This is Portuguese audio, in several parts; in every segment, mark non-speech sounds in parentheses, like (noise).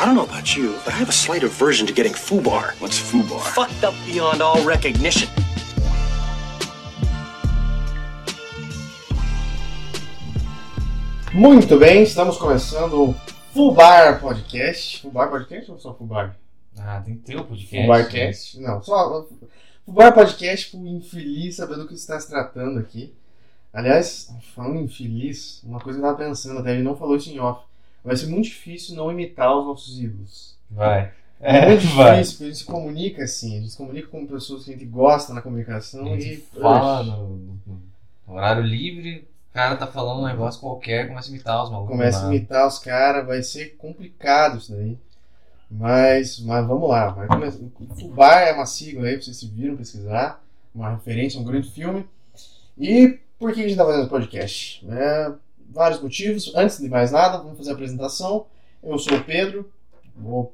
I don't know about you, but I have a slight aversion to getting foobar. What's foobar? Fucked up beyond all recognition. Muito bem, estamos começando o Fubar Podcast. Fubar Podcast ou só Fubar? Ah, tem que ter o podcast. Fubarcast? Não, só Fubar Podcast pro infeliz sabendo do que está se tratando aqui. Aliás, falando infeliz, uma coisa que eu tava pensando até, ele não falou isso em off. Vai ser muito difícil não imitar os nossos ídolos. Vai. É, É, muito vai. difícil, porque a gente se comunica assim, a gente se comunica com pessoas que a gente gosta na comunicação e. fala no, no horário livre, o cara tá falando um negócio qualquer, começa a imitar os malucos. começa a imitar os caras, vai ser complicado isso daí. Mas, mas vamos lá. Vai começar. O Fubar é uma sigla aí, vocês se viram pesquisar. Uma referência, um grande filme. E por que a gente está fazendo podcast? É, vários motivos. Antes de mais nada, vamos fazer a apresentação. Eu sou o Pedro, vou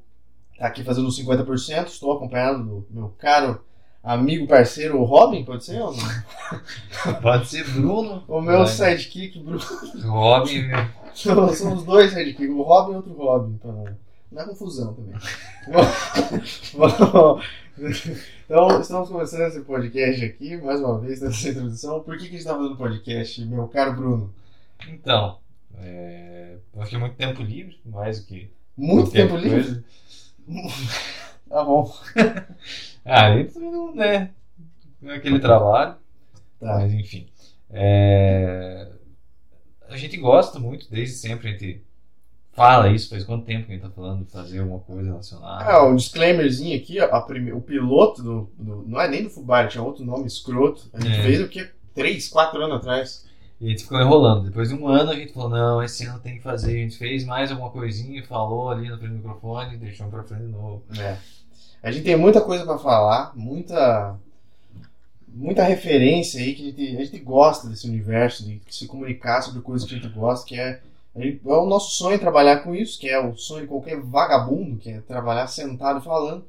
estar aqui fazendo os 50%. Estou acompanhado do meu caro amigo parceiro o Robin, pode ser ou não? (laughs) Pode ser Bruno. O meu vai. sidekick, Bruno. Robin, meu. São, são os dois sidekicks, o Robin e outro Robin, pra não, é confusão também. (laughs) Então, estamos começando esse podcast aqui, mais uma vez, nessa introdução. Por que, que a gente está fazendo podcast, meu caro Bruno? Então, é, eu achei muito tempo livre, mais do que. Muito tempo livre? (laughs) Tá bom. (laughs) Ah, isso não é é aquele trabalho. Tá. Mas enfim. É, A gente gosta muito, desde sempre a gente fala isso. Faz quanto tempo que a gente tá falando de fazer alguma coisa relacionada? Ah, um disclaimerzinho aqui, ó, prime- o piloto do, do- Não é nem do Fubar, tinha outro nome escroto. A gente É. fez o quê? Três, quatro anos atrás. E a gente ficou enrolando. Depois de um ano a gente falou, não, esse ano tem que fazer. A gente fez mais alguma coisinha, falou ali no do microfone, deixou pra frente de novo. É. A gente tem muita coisa pra falar, muita muita referência aí que a gente, a gente gosta desse universo, de se comunicar sobre coisas que a gente gosta, que é, gente- é o nosso sonho trabalhar com isso, que é o sonho de qualquer vagabundo, que é trabalhar sentado falando.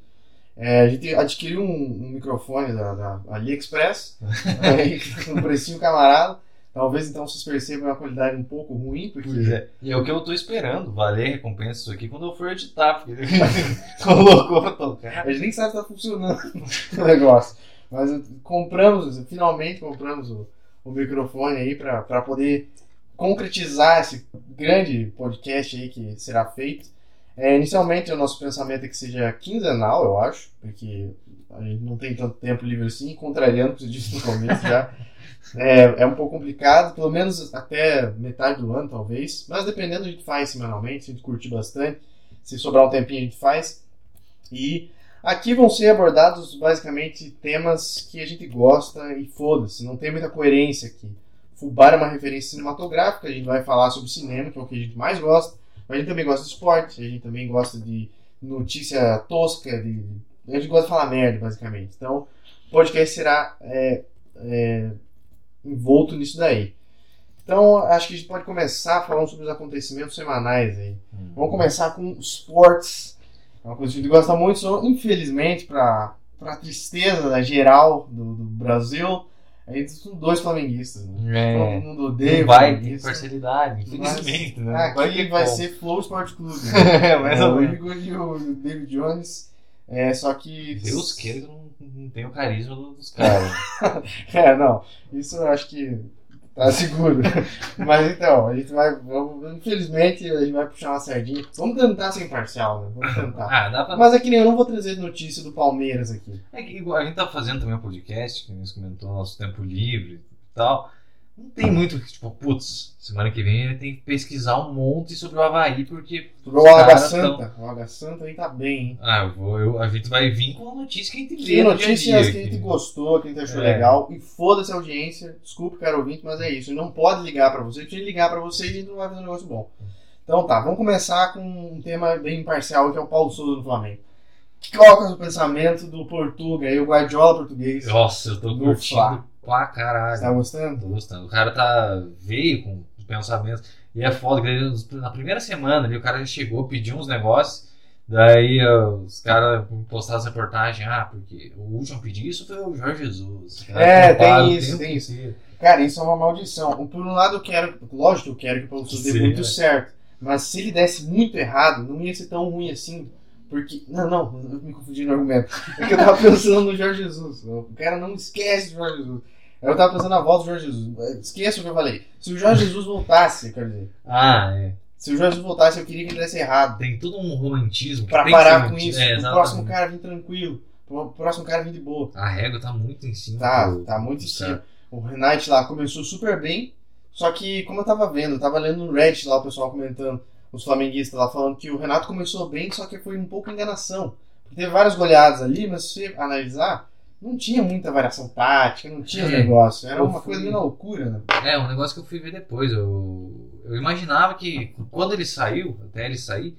É, a gente adquiriu um, um microfone da, da AliExpress, (laughs) aí, um precinho camarada. Talvez então vocês percebam uma qualidade um pouco ruim, porque Pois é. E é o que eu tô esperando, valer recompensa isso aqui quando eu for editar, porque ele (laughs) (laughs) colocou pra tocar. A gente nem sabe se tá funcionando (laughs) o negócio. Mas compramos, finalmente compramos o, o microfone aí para poder concretizar esse grande podcast aí que será feito. É, inicialmente o nosso pensamento é que seja quinzenal, eu acho, porque a gente não tem tanto tempo livre assim, contrariando o que você disse no começo já. É, é um pouco complicado, pelo menos até metade do ano, talvez. Mas dependendo, a gente faz semanalmente, se a gente curtir bastante. Se sobrar um tempinho, a gente faz. E aqui vão ser abordados basicamente temas que a gente gosta e foda-se, não tem muita coerência aqui. Fubar é uma referência cinematográfica, a gente vai falar sobre cinema, que é o que a gente mais gosta. Mas a gente também gosta de esporte, a gente também gosta de notícia tosca, de... a gente gosta de falar merda, basicamente. Então, o podcast será é, é, envolto nisso daí. Então, acho que a gente pode começar falando sobre os acontecimentos semanais aí. Vamos começar com esportes. É uma coisa que a gente gosta muito, só infelizmente, para a tristeza da geral do, do Brasil, a gente são dois flamenguistas. Né? É. Todo mundo odeia Não vai ter parcialidade, infelizmente, né? Não Aqui vai como. ser Flow Sport Clube. Né? (laughs) É, mais É, o. Igor e o David Jones. É, só que. Deus queira que não, não tenho o carisma do- dos caras. (laughs) É, não. Isso eu acho que tá seguro. (laughs) Mas então, a gente vai. vamos- infelizmente, a gente vai puxar uma sardinha. Vamos tentar ser imparcial, né? Vamos tentar. ah, dá pra. Mas é que nem eu não vou trazer notícia do Palmeiras aqui. É que igual, a gente tá fazendo também um podcast, que a gente comentou nosso tempo livre e tal. Não tem muito, tipo, putz, semana que vem ele tem que pesquisar um monte sobre o Havaí, porque. Sobre o Água Santa. O Água Santa aí tá bem, hein? Ah, eu vou, eu- a gente vai vir com a notícia que a gente Que vê notícias dia que a gente gostou, que a gente achou É. legal. E foda-se a audiência. Desculpe, caro ouvinte, mas é isso. Não pode ligar pra você. Se ele ligar pra você, a gente não vai fazer um negócio bom. Então tá, vamos começar com um tema bem imparcial, que é o Paulo Souza no Flamengo. Qual que é o pensamento do Portuga e o Guardiola português? Nossa, eu tô curtindo. Pra caralho. Você tá gostando? Tô gostando. O cara tá veio com os pensamentos. E é foda, na primeira semana ali, o cara já chegou, pediu uns negócios. Daí ó, os caras postaram essa reportagem, ah, porque o último a pedir isso foi o Jorge Jesus. É, tem isso, tem isso. inteiro. Cara, isso é uma maldição. Por um lado, eu quero, lógico eu quero que o Souza dê muito é. certo. Mas se ele desse muito errado, não ia ser tão ruim assim. Porque. Não, não, eu me confundi no argumento. É que eu tava (laughs) pensando no Jorge Jesus. O cara não esquece do Jorge Jesus. Eu tava pensando na volta do Jorge Jesus. Esqueça o que eu falei. Se o Jorge Jesus voltasse, quer dizer. Ah, é. Se o Jorge Jesus voltasse, eu queria que ele desse errado. Tem todo um romantismo. Pra parar com isso. É, o próximo cara vir tranquilo. O próximo cara vir de boa. A régua tá muito em cima. Tá, do- tá muito em cima. cara. O Renate lá começou super bem, só que, como eu tava vendo, eu tava lendo no Reddit lá o pessoal comentando, os flamenguistas lá falando que o Renato começou bem, só que foi um pouco enganação. Teve várias goleadas ali, mas se você analisar, não tinha muita variação tática, não tinha É. negócio. Era Eu uma fui- coisa na loucura, né? É, um negócio que eu fui ver depois. Eu, eu imaginava que quando ele saiu, até ele sair,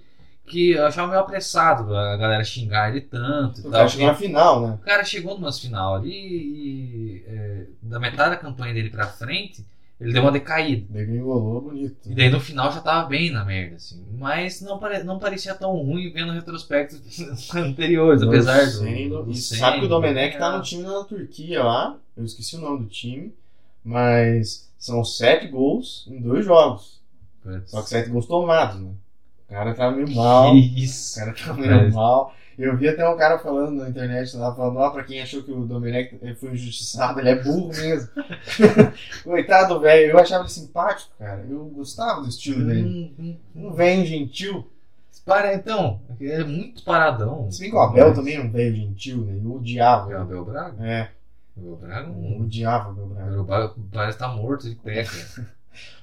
que eu achava meio apressado a galera xingar ele tanto e O tal. cara chegou na final, né? O cara chegou numa final ali e é, da metade da campanha dele pra frente, ele deu uma decaída. Degringolou bonito. E daí no final já tava bem na merda, assim. Mas não, pare, não parecia tão ruim vendo retrospectos (laughs) anteriores, apesar do. Sendo- do e sabe que o Domenech tá é. no time na Turquia lá. Eu esqueci o nome do time. Mas são sete gols em dois jogos. Putz. Só que sete gols tomados, né? O cara tá meio mal. Que O isso. cara tá meio Mas- mal. Eu vi até um cara falando na internet lá, falando, ó, pra quem achou que o Domenech ele foi injustiçado, ele é burro mesmo. (laughs) Coitado, velho. Eu achava ele simpático, cara. Eu gostava do estilo dele. Hum, hum, Um velho gentil. Para então, é muito paradão. Se bem que o Abel também é um velho gentil, né? Eu odiava. É o Abel Braga? É, O Abel Braga eu não. odiava o Abel O Braga. Abel Braga parece estar morto de pé, cara.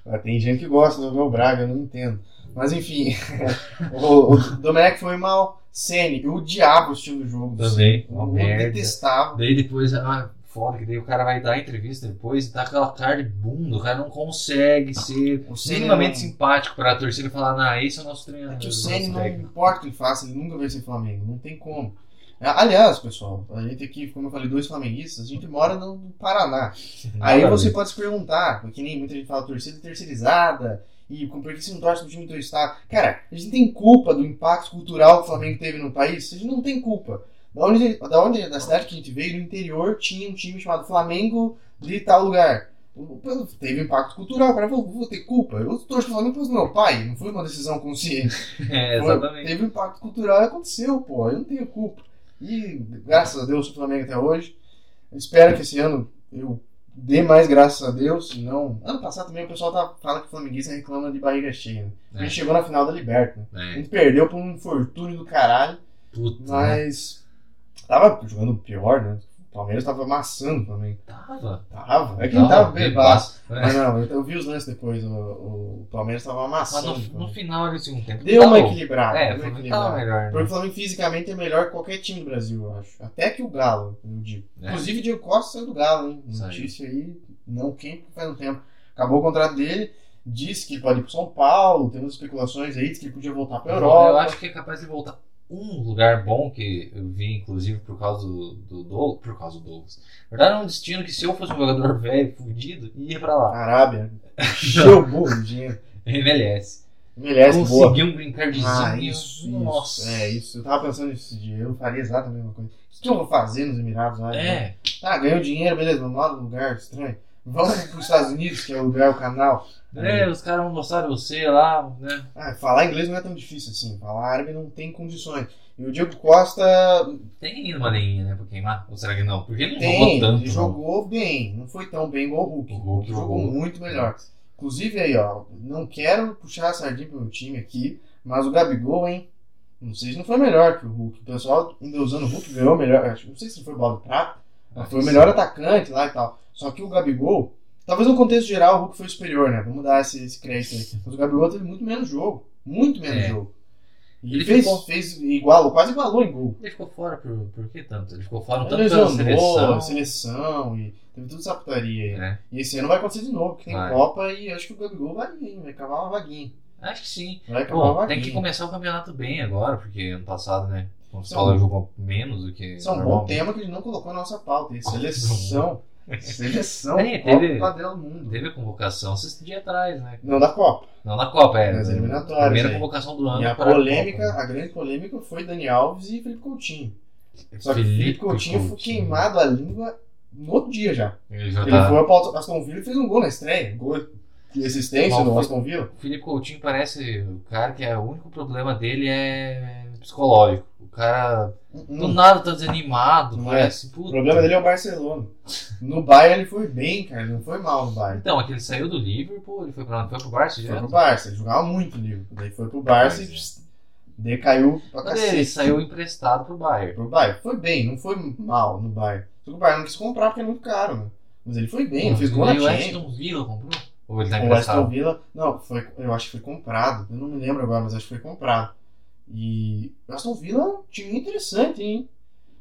Mas (laughs) Tem gente que gosta do Abel Braga, eu não entendo. Mas enfim, (laughs) o, o Domenech foi mal. Sene, eu odiava o estilo do jogo. Também, uma Eu merda. detestava. Daí depois, ah, foda, que daí o cara vai dar a entrevista depois e tá aquela cara de bunda, o cara não consegue ser O minimamente não- simpático pra torcida e falar, não, esse é o nosso treinador. É que o nosso Ceni não técnico." importa o que ele faça, ele nunca vai ser Flamengo. Não tem como. Aliás, pessoal, a gente aqui, como eu falei, dois flamenguistas, a gente mora no Paraná. (laughs) Aí você pode se perguntar, porque nem muita gente fala torcida terceirizada, e por que você não torce pro time do teu estado? Cara, a gente tem culpa do impacto cultural que o Flamengo teve no país? A gente não tem culpa. Da onde, da onde, da cidade que a gente veio, no interior, tinha um time chamado Flamengo de tal lugar. O- Teve impacto cultural, o cara falou, vou ter culpa. Eu torço pro Flamengo do meu pai, não foi uma decisão consciente. (laughs) É, exatamente. Teve impacto cultural e aconteceu, pô. Eu não tenho culpa. E graças a Deus sou Flamengo até hoje. Espero que esse ano eu dê mais graças a Deus. Se não. Ano passado também o pessoal tá, fala que o flamenguista reclama de barriga cheia. Né? A É. gente chegou na final da Liberta. Né? A É, gente perdeu por um infortúnio do caralho. puta, né? Mas. Tava jogando pior, né? O Palmeiras tava amassando Flamengo. Tava. Tava. É que não tava bebaço. É. Mas não, eu, eu vi os lances depois. O, o Palmeiras tava Mas amassando. o no, no final ele segundo tempo. Deu uma tava- equilibrada. É, deu foi uma tava equilibrada. melhor. Porque Né? o Flamengo fisicamente é melhor que qualquer time do Brasil, eu acho. Até que o Galo, eu digo. É. Inclusive, o Diego Costa saiu do Galo, hein? Notícia aí, não quem faz um tempo. Acabou o contrato dele, disse que ele pode ir pro São Paulo, tem umas especulações aí, disse que ele podia voltar pra Europa. Eu acho que é capaz de voltar. Um lugar bom que eu vi, inclusive, por causa do, do Douglas. Por causa do Douglas. Na verdade, é um destino que se eu fosse um jogador (laughs) velho, fudido, ia pra lá. Arábia. (laughs) Encheu o burro de dinheiro. MLS. MLS, boa. Conseguiu um green cardzinho. Ah, isso, Nossa. isso. É, isso. Eu tava pensando nisso dia. Eu faria exatamente a mesma coisa. O que eu vou fazer nos Emirados? lá? É. Tá, ganhou dinheiro, beleza, vamos lá num lugar estranho. Vamos pros Estados Unidos, que é o lugar, o canal. É, os caras vão gostar de você lá, né? Ah, falar inglês não é tão difícil assim. Falar árabe não tem condições. E o Diego Costa Tem ainda uma leinha, né, pra queimar? Ou será que não? Porque ele não tem, jogou tanto. ele jogou bem. Não foi tão bem igual o Hulk. O Hulk jogou, jogou. muito melhor. Inclusive aí, ó, não quero puxar a sardinha pro meu time aqui, mas o Gabigol, hein? Não sei se não foi melhor que o Hulk. O pessoal ainda usando o Hulk ganhou melhor. acho- Não sei se foi bola de prata, mas foi o melhor atacante lá e tal. Só que o Gabigol, talvez no contexto geral o Hulk foi superior, né? Vamos dar esse, esse crédito aí. Mas o Gabigol teve muito menos jogo. Muito menos É. jogo. E Ele fez, ficou- fez igual, quase igualou em gol. Ele ficou fora por, por que tanto? Ele ficou fora Ele tanto pela seleção. seleção. e teve tudo essa putaria aí. É, E esse ano vai acontecer de novo, porque tem Vai. Copa e acho que o Gabigol vai vir, vai cavar uma vaguinha. acho que sim. Vai acabar uma Bom, tem vaguinha. que começar o campeonato bem agora, porque ano passado, né? O Isso é Paulo jogou menos do que. Isso é um bom tema que ele não colocou na nossa pauta. (laughs) aí, Seleção. Seleção. É, Copa teve- Padrão do Mundo. Teve a convocação esses dias atrás, né? Não da Copa. Não na Copa, é. Nas na- eliminatórias, Primeira aí. convocação do ano. E a polêmica, Copa. a grande polêmica foi Dani Alves e Felipe Coutinho. Só que o Felipe Felipe Coutinho, foi Coutinho. queimado a língua no outro dia já. Ele já Ele tá. foi para Aston Villa e fez um gol na estreia. Gol de existência no? Aston Villa. O Felipe Coutinho parece o cara que é, o único problema dele é psicológico. O cara do Hum. nada tá desanimado, Não parece. O puta. problema dele é o Barcelona. No Bayern ele foi bem, cara. Não foi mal no Bayern. Então, é que ele saiu do Liverpool, ele foi pra foi pro Barça Foi direto. pro Barça. Ele jogava muito no Liverpool. Daí foi pro Barça e pss, decaiu pra Mas ele cacete. saiu emprestado pro Bayern. Pro Bayern. Foi bem, não foi mal no Bayern. Só que o Bayern não quis comprar porque é muito caro, né? Mas ele foi bem, ele fez gol na e o Champions. Aston Villa comprou? Ou ele tá O Aston emprestado? Villa, não, foi, eu acho que foi comprado. Eu não me lembro agora, mas acho que foi comprado. E o Aston Villa é um time interessante, hein?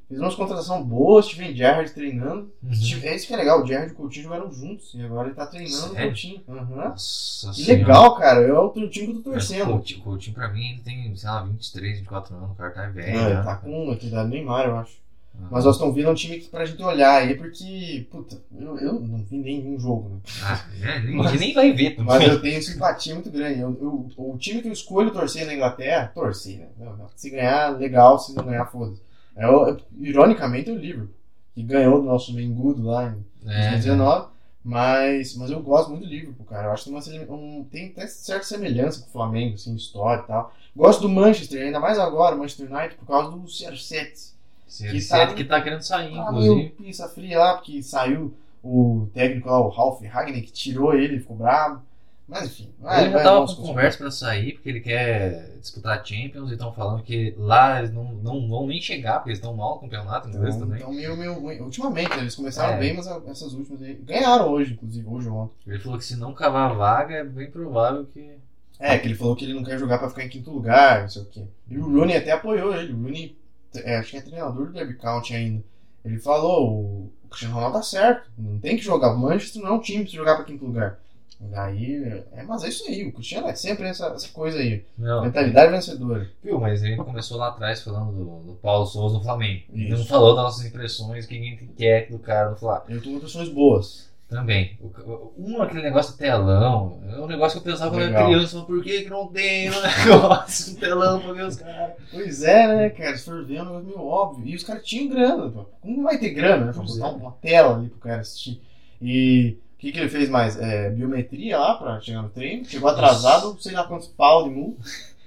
Fez umas contratações boas, Steven Gerrard treinando. Uhum. É isso que é legal, o Gerrard e o Coutinho jogaram juntos. E agora ele tá treinando o Sério? Coutinho. Aham. Nossa Que legal, cara. É outro time que eu tô Mas O torcendo. Coutinho, o Coutinho, pra mim, ele tem, sei lá, 23, 24 anos, o cara tá velho. É, né? tá com a idade do Neymar, eu acho. Mas o Aston Villa é um time que pra gente olhar aí, porque, puta, eu, eu não vi nenhum jogo, né? Ah, é, nem, Mas- nem vai ver também. Mas eu tenho simpatia muito grande. Eu, eu- o time que eu escolho torcer na Inglaterra, torcer, né? Se ganhar, legal. Se não ganhar, foda-se. É, é, ironicamente, é o Liverpool, que ganhou do nosso Mengudo lá em É, 2019. Mas, mas eu gosto muito do Liverpool, cara. Eu acho que tem, uma, um, tem até certa semelhança com o Flamengo, assim, história e tal. Gosto do Manchester, ainda mais agora, Manchester United, por causa do CR7. Que tá- que tá querendo sair, meio inclusive. pizza fria lá, porque saiu o técnico lá, o Ralph Ragnick, que tirou ele, ficou bravo. Mas enfim, vai, ele já vai, tava com conversa pra sair, porque ele quer disputar Champions e estão falando que lá eles não, não vão nem chegar, porque eles estão mal no campeonato inglês Então, também. então meio, meio, ultimamente, né, eles começaram É. bem, mas essas últimas aí. Ganharam hoje, inclusive, hoje ou ontem. Ele falou que se não cavar a vaga, é bem provável que. É, que ele falou que ele não quer jogar pra ficar em quinto lugar, não sei o quê. E o Rooney até apoiou ele. O Rooney, é, acho que é treinador do Derby County ainda. Ele falou: o Cristiano Ronaldo tá certo, não tem que jogar. O Manchester não é um time pra jogar pra quinto lugar. Daí, é, mas é isso aí, o Cristiano é sempre essa, essa coisa aí. Não, Mentalidade vencedora. viu, mas ele começou lá atrás falando do, do Paulo Souza no Flamengo. Ele não Isso. falou das nossas impressões, o que a gente quer do cara no Flamengo. Eu com impressões boas. Também. Um, aquele negócio telão. É um negócio que eu pensava quando eu era criança. mas Por que, que não tem um (laughs) negócio, um telão pra ver os caras? Pois é, né, cara? Se for ver, é um negócio meio óbvio. E os caras tinham grana, pô. Como vai ter grana, né? Pra botar é. uma tela ali pro cara assistir. E o que, que ele fez mais? É, biometria lá pra chegar no treino. Chegou atrasado, não sei lá quantos pau de mu.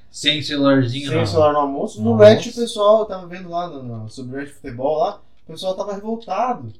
Sem celularzinho, Sem não. celular no almoço. No Reddit, o pessoal, eu tava vendo lá no, no, sobre o Reddit Futebol lá, o pessoal tava revoltado.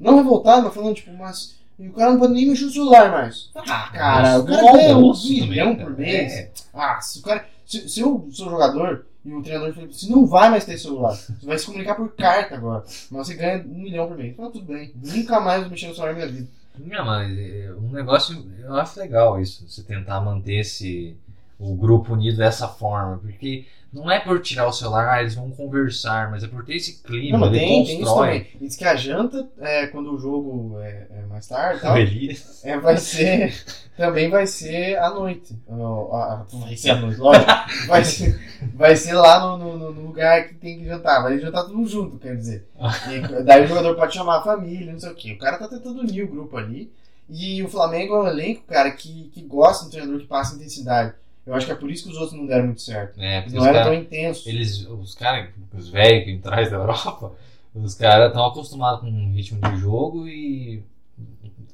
Não revoltado, mas falando, tipo, mas. E o cara não pode nem mexer no celular mais. Ah, cara, o cara ganha um milhão por mês. É. Ah, se o cara. Se, se eu sou jogador e o treinador fala, você não vai mais ter celular. Você vai se comunicar por carta agora. Mas você ganha um milhão por mês. Então tudo bem. Nunca mais vou mexer no celular na minha vida. Não, mas é, um negócio, eu acho legal isso, você tentar manter esse, o grupo unido dessa forma, porque não é por tirar o celular, ah, eles vão conversar, mas é por ter esse clima, Não, mas ele tem, tem isso constrói. também. E diz que a janta, é, quando o jogo é, é mais tarde tal, é, vai ser. (laughs) Também vai ser à noite. Ó, a- Vai ser à noite, (laughs) lógico. Vai ser, vai ser lá no, no- no lugar que tem que jantar. Vai jantar tudo junto, quer dizer. E (laughs) daí o jogador pode chamar a família, não sei o quê. O cara tá tentando unir o grupo ali. E o Flamengo é um elenco, cara, que, que gosta de um treinador que passa intensidade. Eu acho que é por isso que os outros não deram muito certo. É, não os eram caras, tão intensos. eles, os caras, os velhos que traz da (laughs) Europa, os caras estão acostumados com um ritmo de jogo e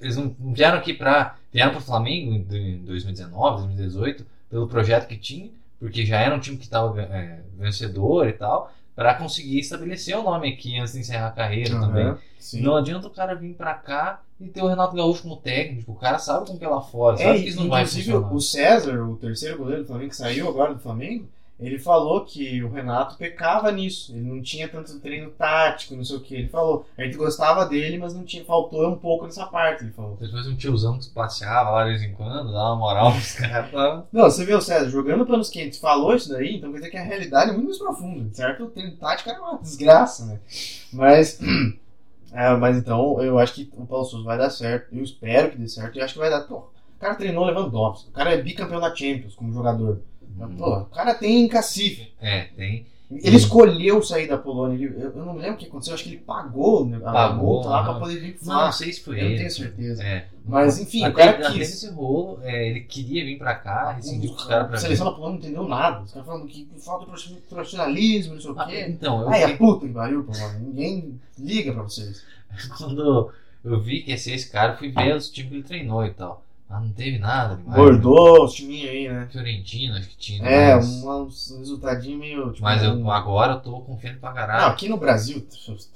eles não vieram aqui pra. Vieram pro Flamengo em 2019, 2018, pelo projeto que tinha, porque já era um time que estava vencedor e tal, pra conseguir estabelecer o nome aqui antes de encerrar a carreira Aham, também. Sim. Não adianta o cara vir pra cá e ter o Renato Gaúcho como técnico, o cara sabe como que é lá fora, É, sabe que isso não vai inclusive funcionar. o César, o terceiro goleiro do Flamengo, que saiu agora do Flamengo, ele falou que o Renato pecava nisso. Ele não tinha tanto treino tático, não sei o que. Ele falou. A gente gostava dele, mas não tinha, faltou um pouco nessa parte, ele falou. Depois um tiozão que passeava lá de vez em quando, dava uma moral pros (laughs) caras. tava- Não, você o César jogando panos quentes, falou isso daí, então quer dizer que a realidade é muito mais profunda, certo? O treino tático era uma desgraça, né? Mas. (clears throat) é, mas então, eu acho que o Paulo Souza vai dar certo. Eu espero que dê certo. E acho que vai dar. Pô, o cara treinou Lewandowski. O cara é bicampeão da Champions como jogador. Pô, o cara tem cacife. É, tem. Ele escolheu sair da Polônia. Ele- eu, não lembro o que aconteceu. Acho que ele pagou né, Pagou, lá pra poder vir pro Não, não sei se foi Eu não tenho certeza. É. Mas enfim, o Até- cara até quis. esse rolo, é, ele queria vir pra cá, rescindiu com os caras A pra seleção da Polônia não entendeu nada. Os caras falando que falta profissionalismo, não sei o vir. Ah, quê. então, eu Ai, vi, puta que pariu. Ninguém liga pra vocês. (laughs) quando eu vi que ia ser esse cara, fui ver os times que ele treinou e tal. Ah, não teve nada demais. Bordou os timinhos aí, né? Fiorentina, acho que tinha. É, mas, um, uns resultadinhos meio. Tipo, mas eu, um- agora eu tô confiando pra Não, caralho. aqui no Brasil,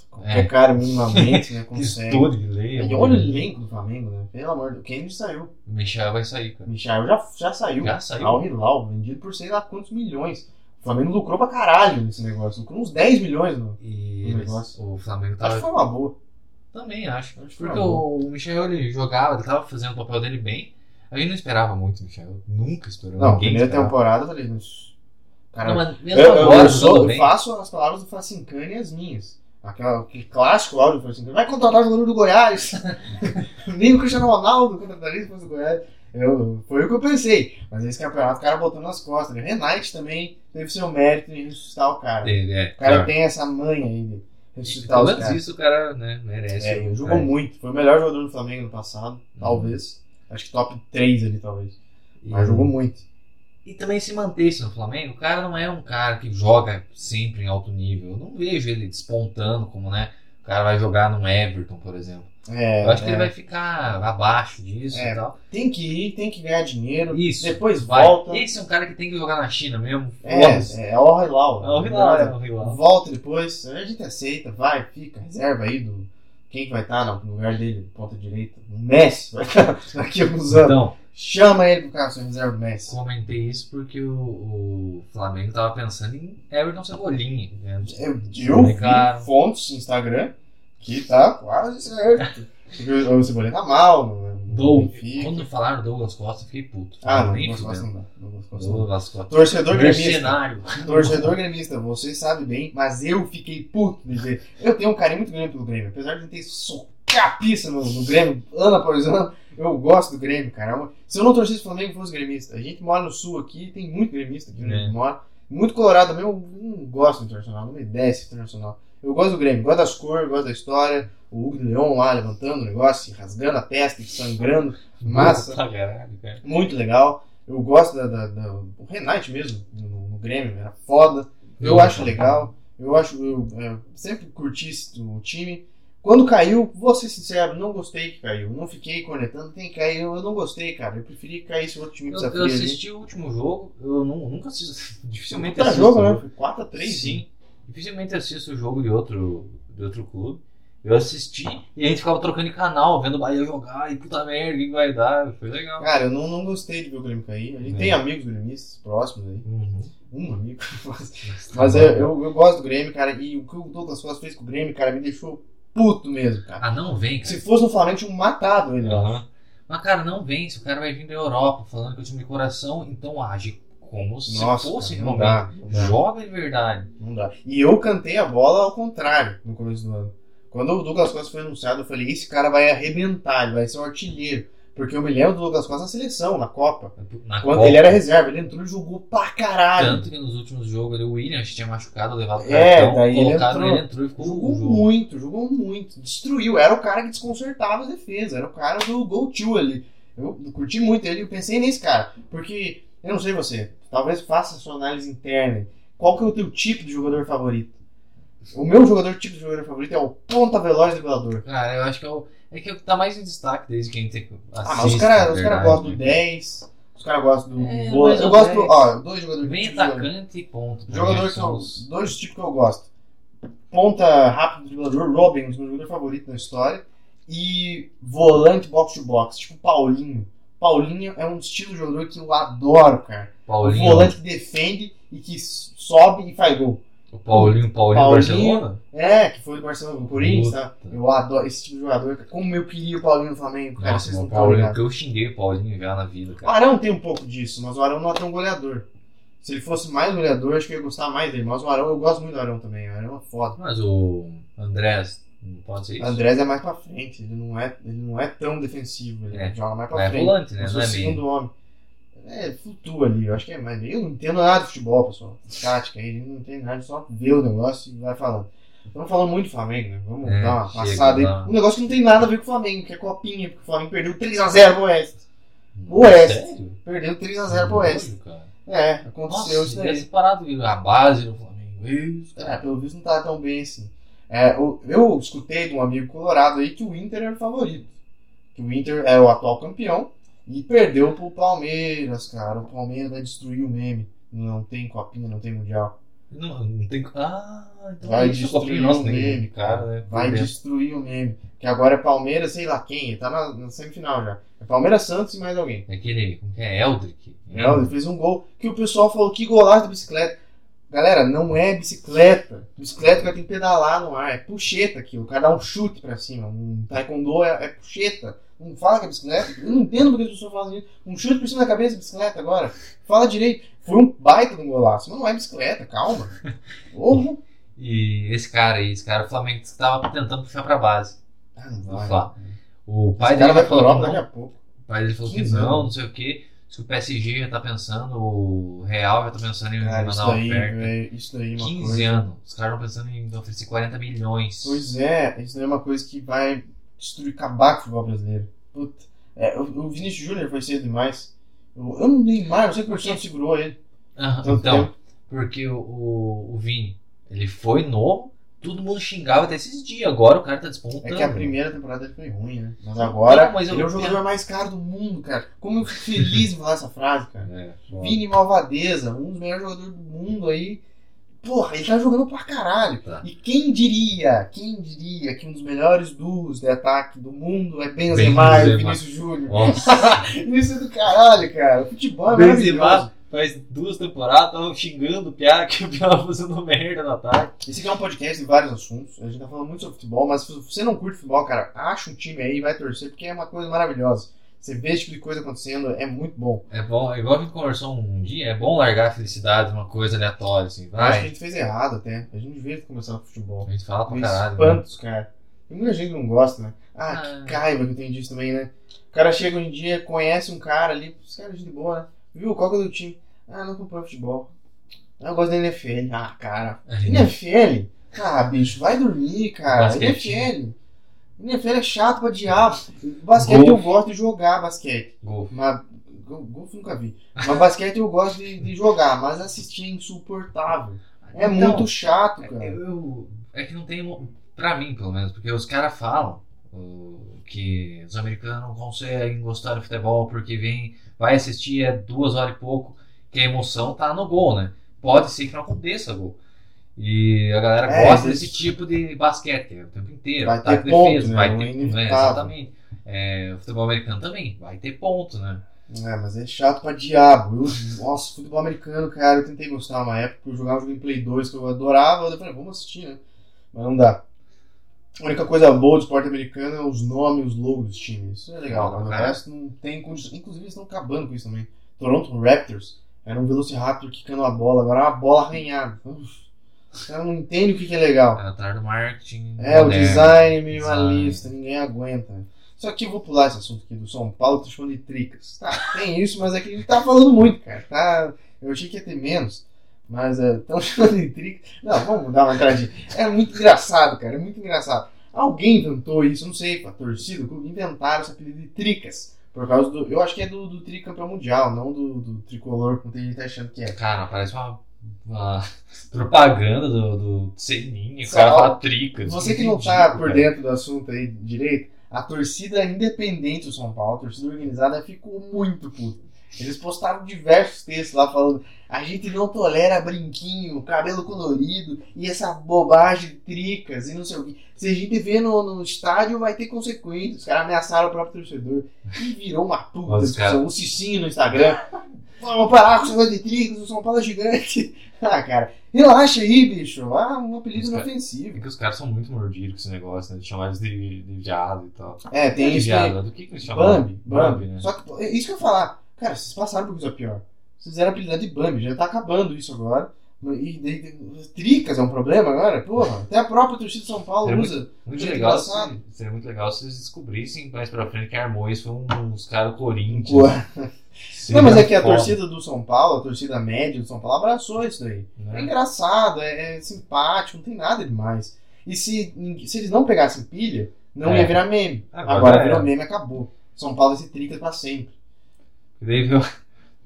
qualquer É. cara minimamente, né, (laughs) consegue. estudo de lei. E olha o elenco do Flamengo, né? Pelo amor de Deus. Kennedy saiu. O Michel vai sair, cara. Michel já, já saiu. Já saiu? Al Hilal, vendido por sei lá quantos milhões. O Flamengo lucrou pra caralho nesse negócio. Lucrou uns 10 milhões, no... E Um eles- negócio. o Flamengo Acho tava. que foi uma boa. Também acho. Acho Porque boa. o Michel ele jogava, ele tava fazendo o papel dele bem. A gente não esperava muito o Michel. Nunca esperou. Não, primeira esperava. temporada eu falei, "Mas, cara, Não, mas eu, mesmo eu- agora, eu sou- eu faço as palavras do Facincani e as minhas. Aquela, aquele clássico áudio do Facincani. Vai contratar jogador do Goiás. (laughs) Nem o Cristiano Ronaldo contrataria se do Goiás. Eu, foi o que eu pensei. Mas esse campeonato o cara botou nas costas. O Renate também teve seu mérito em ressuscitar o cara. Ele, é, O cara claro. tem essa manha aí de ressuscitar Pelo os menos isso o cara né, merece. É, ele jogou muito. Foi o melhor jogador do Flamengo no passado, Uhum. talvez. Acho que top 3 ali, talvez. E- Mas jogou muito. E também se mantesse no Flamengo, o cara não é um cara que joga sempre em alto nível. Eu não vejo ele despontando como, né? O cara vai jogar no Everton, por exemplo. É, Eu acho que é. ele vai ficar abaixo disso É, e tal. Tem que ir, tem que ganhar dinheiro. Isso. Depois Vai. volta. Esse é um cara que tem que jogar na China mesmo. É, Foda-se. é, é o Hilal. É o Hilal, é o. Volta depois, a gente aceita, vai, fica, reserva aí do. Quem que vai estar no lugar dele, ponta direita? O Messi vai estar (laughs) daqui a alguns anos. Então, Chama ele pro cara ser reserva do Messi. comentei isso porque o, o Flamengo tava pensando em Everton Cebolinha. Né? Eu, eu vi Cara. fontes no Instagram que tá quase certo. Porque o Cebolinha tá mal, Benfica. Quando falaram Douglas Costa, eu fiquei puto. Ah, não, Douglas Costa não dá. Douglas Costa não. Douglas Costa. Torcedor gremista. Torcedor gremista, você sabe bem, mas eu fiquei puto de ver. Eu tenho um carinho muito grande pelo Grêmio, apesar de eu ter socapiça no, no Grêmio ano após ano, eu gosto do Grêmio, cara. Se eu não torcesse pro Flamengo, eu fosse gremista. A gente mora no sul aqui, tem muito gremista aqui onde É. mora. Muito colorado também, eu não gosto do Internacional, não me desce Internacional. Eu gosto do Grêmio, gosto das cores, gosto da história. O Hugo de Leon lá levantando o negócio, rasgando a testa, sangrando. Massa. Pra caralho, cara. Muito legal. Eu gosto da, da, da- o Renate mesmo, no, no Grêmio, era foda. Eu acho legal. Eu acho, eu, é, sempre curti o time. Quando caiu, vou ser sincero, não gostei que caiu. Não fiquei cornetando, tem que cair, eu não gostei, cara. Eu preferi que caísse outro time Eu, eu fria ali. assisti o último jogo, eu nu- nunca assisto. (laughs) Dificilmente assisto. jogo, né? Foi 4x3. Sim. Dificilmente assisto o jogo de outro, de outro clube. Eu assisti e a gente ficava trocando de canal, vendo o Bahia jogar e puta merda, o que vai dar? Foi legal. Cara, eu não, não gostei de ver o Grêmio cair. A gente É. tem amigos gremistas próximos aí. Uhum. Um amigo. (laughs) Mas, mas eu, eu, eu gosto do Grêmio, cara. E o que o Douglas Costa fez com o Grêmio, cara, me deixou puto mesmo, cara. Ah, não vem, cara. Se fosse no Flamengo, tinham matado ele. Aham. Mas, cara, não vem. Se o cara vai vir da Europa falando que é o time de coração, então age como se Nossa, fosse cara, realmente. dá, dá. Joga de verdade. Não dá. E eu cantei a bola ao contrário no começo do ano. Quando o Douglas Costa foi anunciado, eu falei: esse cara vai arrebentar, ele vai ser um artilheiro. Porque eu me lembro do Douglas Costa na seleção, na Copa. Na Quando Copa. ele era reserva, ele entrou e jogou pra caralho. Tanto que nos últimos jogos ali, o William tinha machucado, levado o É, cartão, daí ele entrou. ele entrou e ficou Jogou muito, jogou muito. Destruiu. Era o cara que desconcertava a defesa. Era o cara do go to ali. Eu curti muito ele. Eu pensei nesse cara. Porque, eu não sei você, talvez faça a sua análise interna. Qual que é o teu tipo de jogador favorito? O meu jogador tipo de jogador favorito é o ponta veloz driblador. Cara, eu acho que é o, é que é o que tá mais em destaque desde que a gente assiste. Ah, mas os caras os cara gostam do 10, os caras gostam do É, Eu o gosto do. 10. Ó, dois jogadores Vem tipo de jogador. atacante e ponto. Jogador que são os- dois tipos que eu gosto. Ponta rápido driblador, Robin, dos meus jogadores favoritos na história. E volante box to box, tipo Paulinho. Paulinho é um estilo de jogador que eu adoro, cara. O Paulinho, volante que defende e que sobe e faz gol. o Paulinho, Paulinho, Paulinho. Barcelona? É, que foi do Barcelona, do Corinthians, tá? Eu adoro esse tipo de jogador. Como eu queria o Paulinho no Flamengo, cara, Nossa, vocês o não estão Paulinho, que eu xinguei o Paulinho já na vida, O cara. Arão tem um pouco disso, mas o Arão não é tão goleador. Se ele fosse mais goleador, acho que eu ia gostar mais dele. Mas o Arão, eu gosto muito do Arão também. O Arão é foda. Mas o Andrés, não pode ser O isso? Andrés é mais pra frente, ele não é, ele não é tão defensivo, ele É. joga mais pra É frente. volante, né? Não é o meio. segundo homem. É, flutua ali, eu acho que é mais. Eu não entendo nada de futebol, pessoal. Tática aí, não tem nada, só vê o negócio e vai falando. Estamos falando muito do Flamengo, né? Vamos É, dar uma passada aí. Um negócio que não tem nada a ver com o Flamengo, que é copinha, porque o Flamengo perdeu 3x0 pro Oeste. O Oeste. Sério? Perdeu 3x0 pro Oeste. Cara. É, aconteceu Nossa, isso daí. parado a base do Flamengo. Isso, É, cara. pelo visto não tá tão bem assim. É, o- eu escutei de um amigo colorado aí que o Inter era o favorito. Que o Inter é o atual campeão E perdeu pro Palmeiras, cara. O Palmeiras vai destruir o meme. Não tem copinha, não tem mundial. Não, não tem. Ah, então Vai isso, destruir o nem- meme, cara, né? Vai destruir o meme. Que agora é Palmeiras, sei lá quem. Ele tá na, na semifinal já. É Palmeiras Santos e mais alguém. É Aquele. Como que é? Eldrick? Não, ele fez um gol que o pessoal falou que golaço de bicicleta. Galera, não é bicicleta. Bicicleta o cara tem que pedalar no ar. É puxeta aqui. O cara dá um chute pra cima. Um taekwondo é, é puxeta. Não fala que é bicicleta. Eu não entendo porque as pessoas falam isso. Um chute por cima da cabeça é bicicleta agora. Fala direito. Foi um baita de um golaço. Mas não é bicicleta, calma. (laughs) Porra. E esse cara aí, esse cara, o Flamengo estava tentando puxar pra base. Ah, não vai. falar. O pai Esse dele vai pra Europa que daqui não. a pouco. O pai dele falou que 15 não, anos. não sei o. Diz que o PSG já tá pensando, o Real já tá pensando em Cara, mandar uma daí, oferta. isso daí é uma 15 coisa. anos. Os caras estão pensando em oferecer 40 milhões. Pois é, isso daí é uma coisa que vai destruir, acabar com o futebol brasileiro. Puta. É, o, o Vinícius Júnior foi cedo demais. Eu, eu não dei mais, não sei por que segurou ele. Ah, Tanto então, tempo. porque o, o, o Vini, ele foi novo, todo mundo xingava até esses dias. Agora o cara tá despontando. É que a primeira temporada foi ruim, né? Mas agora, Não, mas eu- ele é o jogador mais caro do mundo, cara. Como eu fico feliz em falar essa frase, cara. (laughs) É. Vini Malvadeza, um dos melhores jogadores do mundo aí. Porra, ele tá jogando pra caralho. Tá. E quem diria, quem diria que um dos melhores duos de ataque do mundo é Benzema e. Vinícius Júnior? (laughs) Isso é do caralho, cara. O futebol é Benzema faz duas temporadas, tava xingando o Piá, que o Piá fazendo merda no ataque. Esse aqui é um podcast de vários assuntos. A gente tá falando muito sobre futebol, mas se você não curte futebol, cara, acha um time aí e vai torcer, porque é uma coisa maravilhosa. Você vê esse tipo de coisa acontecendo, é muito bom. É bom, igual a gente conversou um dia, é bom largar a felicidade numa coisa aleatória, assim. Eu acho que a Vai. gente fez errado até. A gente devia começar com futebol. A gente fala pra caralho. né? espantos, cara. Tem muita gente que não gosta, né? Ah, Ah. que raiva que eu tenho disso também, né? O cara chega em dia, conhece um cara ali, esse cara é gente boa, né? Viu? Qual que é o do time? Ah, não acompanho futebol. Ah, eu gosto da NFL. Ah, cara. (laughs) NFL? Ah, bicho, vai dormir, cara. Basquete. NFL. NFL é chato pra diabo. Basquete eu Golfe. gosto de jogar basquete. Gol. Mas, gol- golfe nunca vi. Mas basquete eu gosto de, de jogar, mas assistir é insuportável. É Então, muito chato, cara. Eu, eu- é que não tem. Pra mim, pelo menos, porque os caras falam que os americanos não conseguem gostar do futebol porque vem, vai assistir é duas horas e pouco, que a emoção tá no gol, né? Pode ser que não aconteça gol. E a galera É, gosta desse tipo de basquete o tempo inteiro. Vai ter e ponto, defesa, né? vai é ter né? Exatamente. É, o futebol americano também, vai ter ponto, né? É, mas é chato pra diabo. Eu, nossa, futebol americano, cara, eu tentei gostar uma época, eu jogava um em Play 2 que eu adorava, eu falei, vamos assistir, né? Mas não dá. A única coisa boa do esporte americano é os nomes e os logos dos times. Isso é legal, mas o resto não tem condições. Inclusive, eles estão acabando com isso também. Toronto Raptors era um Velociraptor quicando a bola, agora é uma bola arranhada. Uf, Caras não entendem o que que é legal. É atrás do marketing. É, o moderno. design minimalista, ninguém aguenta. Só que eu vou pular esse assunto aqui do São Paulo, tô chamando de tricas. Tá, tem isso, mas é que a gente tá falando muito, cara. Tá, eu achei que ia ter menos, mas estão (laughs) chamando de tricas. Não, vamos dar uma entradinha. É muito engraçado, cara, é muito engraçado. Alguém inventou isso, não sei, a torcida, o inventaram esse apelido de tricas. Por causa do. Eu acho que é do, do tricampeão mundial, não do, do tricolor, como tem gente achando que é. Cara, parece uma, uma (laughs) propaganda do, do Seninha, o cara fala tricas. Você que não tá por dentro do assunto aí direito, a torcida independente do São Paulo, a torcida organizada, ficou muito puta. Eles postaram diversos textos lá falando: a gente não tolera brinquinho, cabelo colorido e essa bobagem de tricas e não sei o que. Se a gente vê no, no estádio, vai ter consequências. Os caras ameaçaram o próprio torcedor. E virou uma puta Mas, discussão. cara- Um cicinho no Instagram. Vamos parar com esse de tricas, o São Paulo é gigante. (laughs) Ah, cara, relaxa aí, bicho. Ah, um apelido Os inofensivo. É que os caras são muito mordidos com esse negócio, né? De chamar eles de, de viado e tal. É, tem é de isso viado, do que, que eles chamam? Bambi, Bambi. né? Só que, é isso que eu ia falar. Cara, vocês passaram por coisa pior. Vocês eram apelidados de Bambi, já tá acabando isso agora. E daí, Tricas é um problema agora? Porra, até a própria torcida de São Paulo Seria usa. Muito Muito legal engraçado. se, seria muito legal se eles descobrissem mais pra frente que Armois foi um, uns caras do Corinthians. Não, mas é que a foda, torcida do São Paulo, a torcida média do São Paulo, abraçou isso daí. É né? engraçado, é, é simpático, não tem nada demais. E se, se eles não pegassem pilha, não É. ia virar meme. Agora Agora, já virou meme, acabou. São Paulo vai ser tricas pra sempre. E daí vê,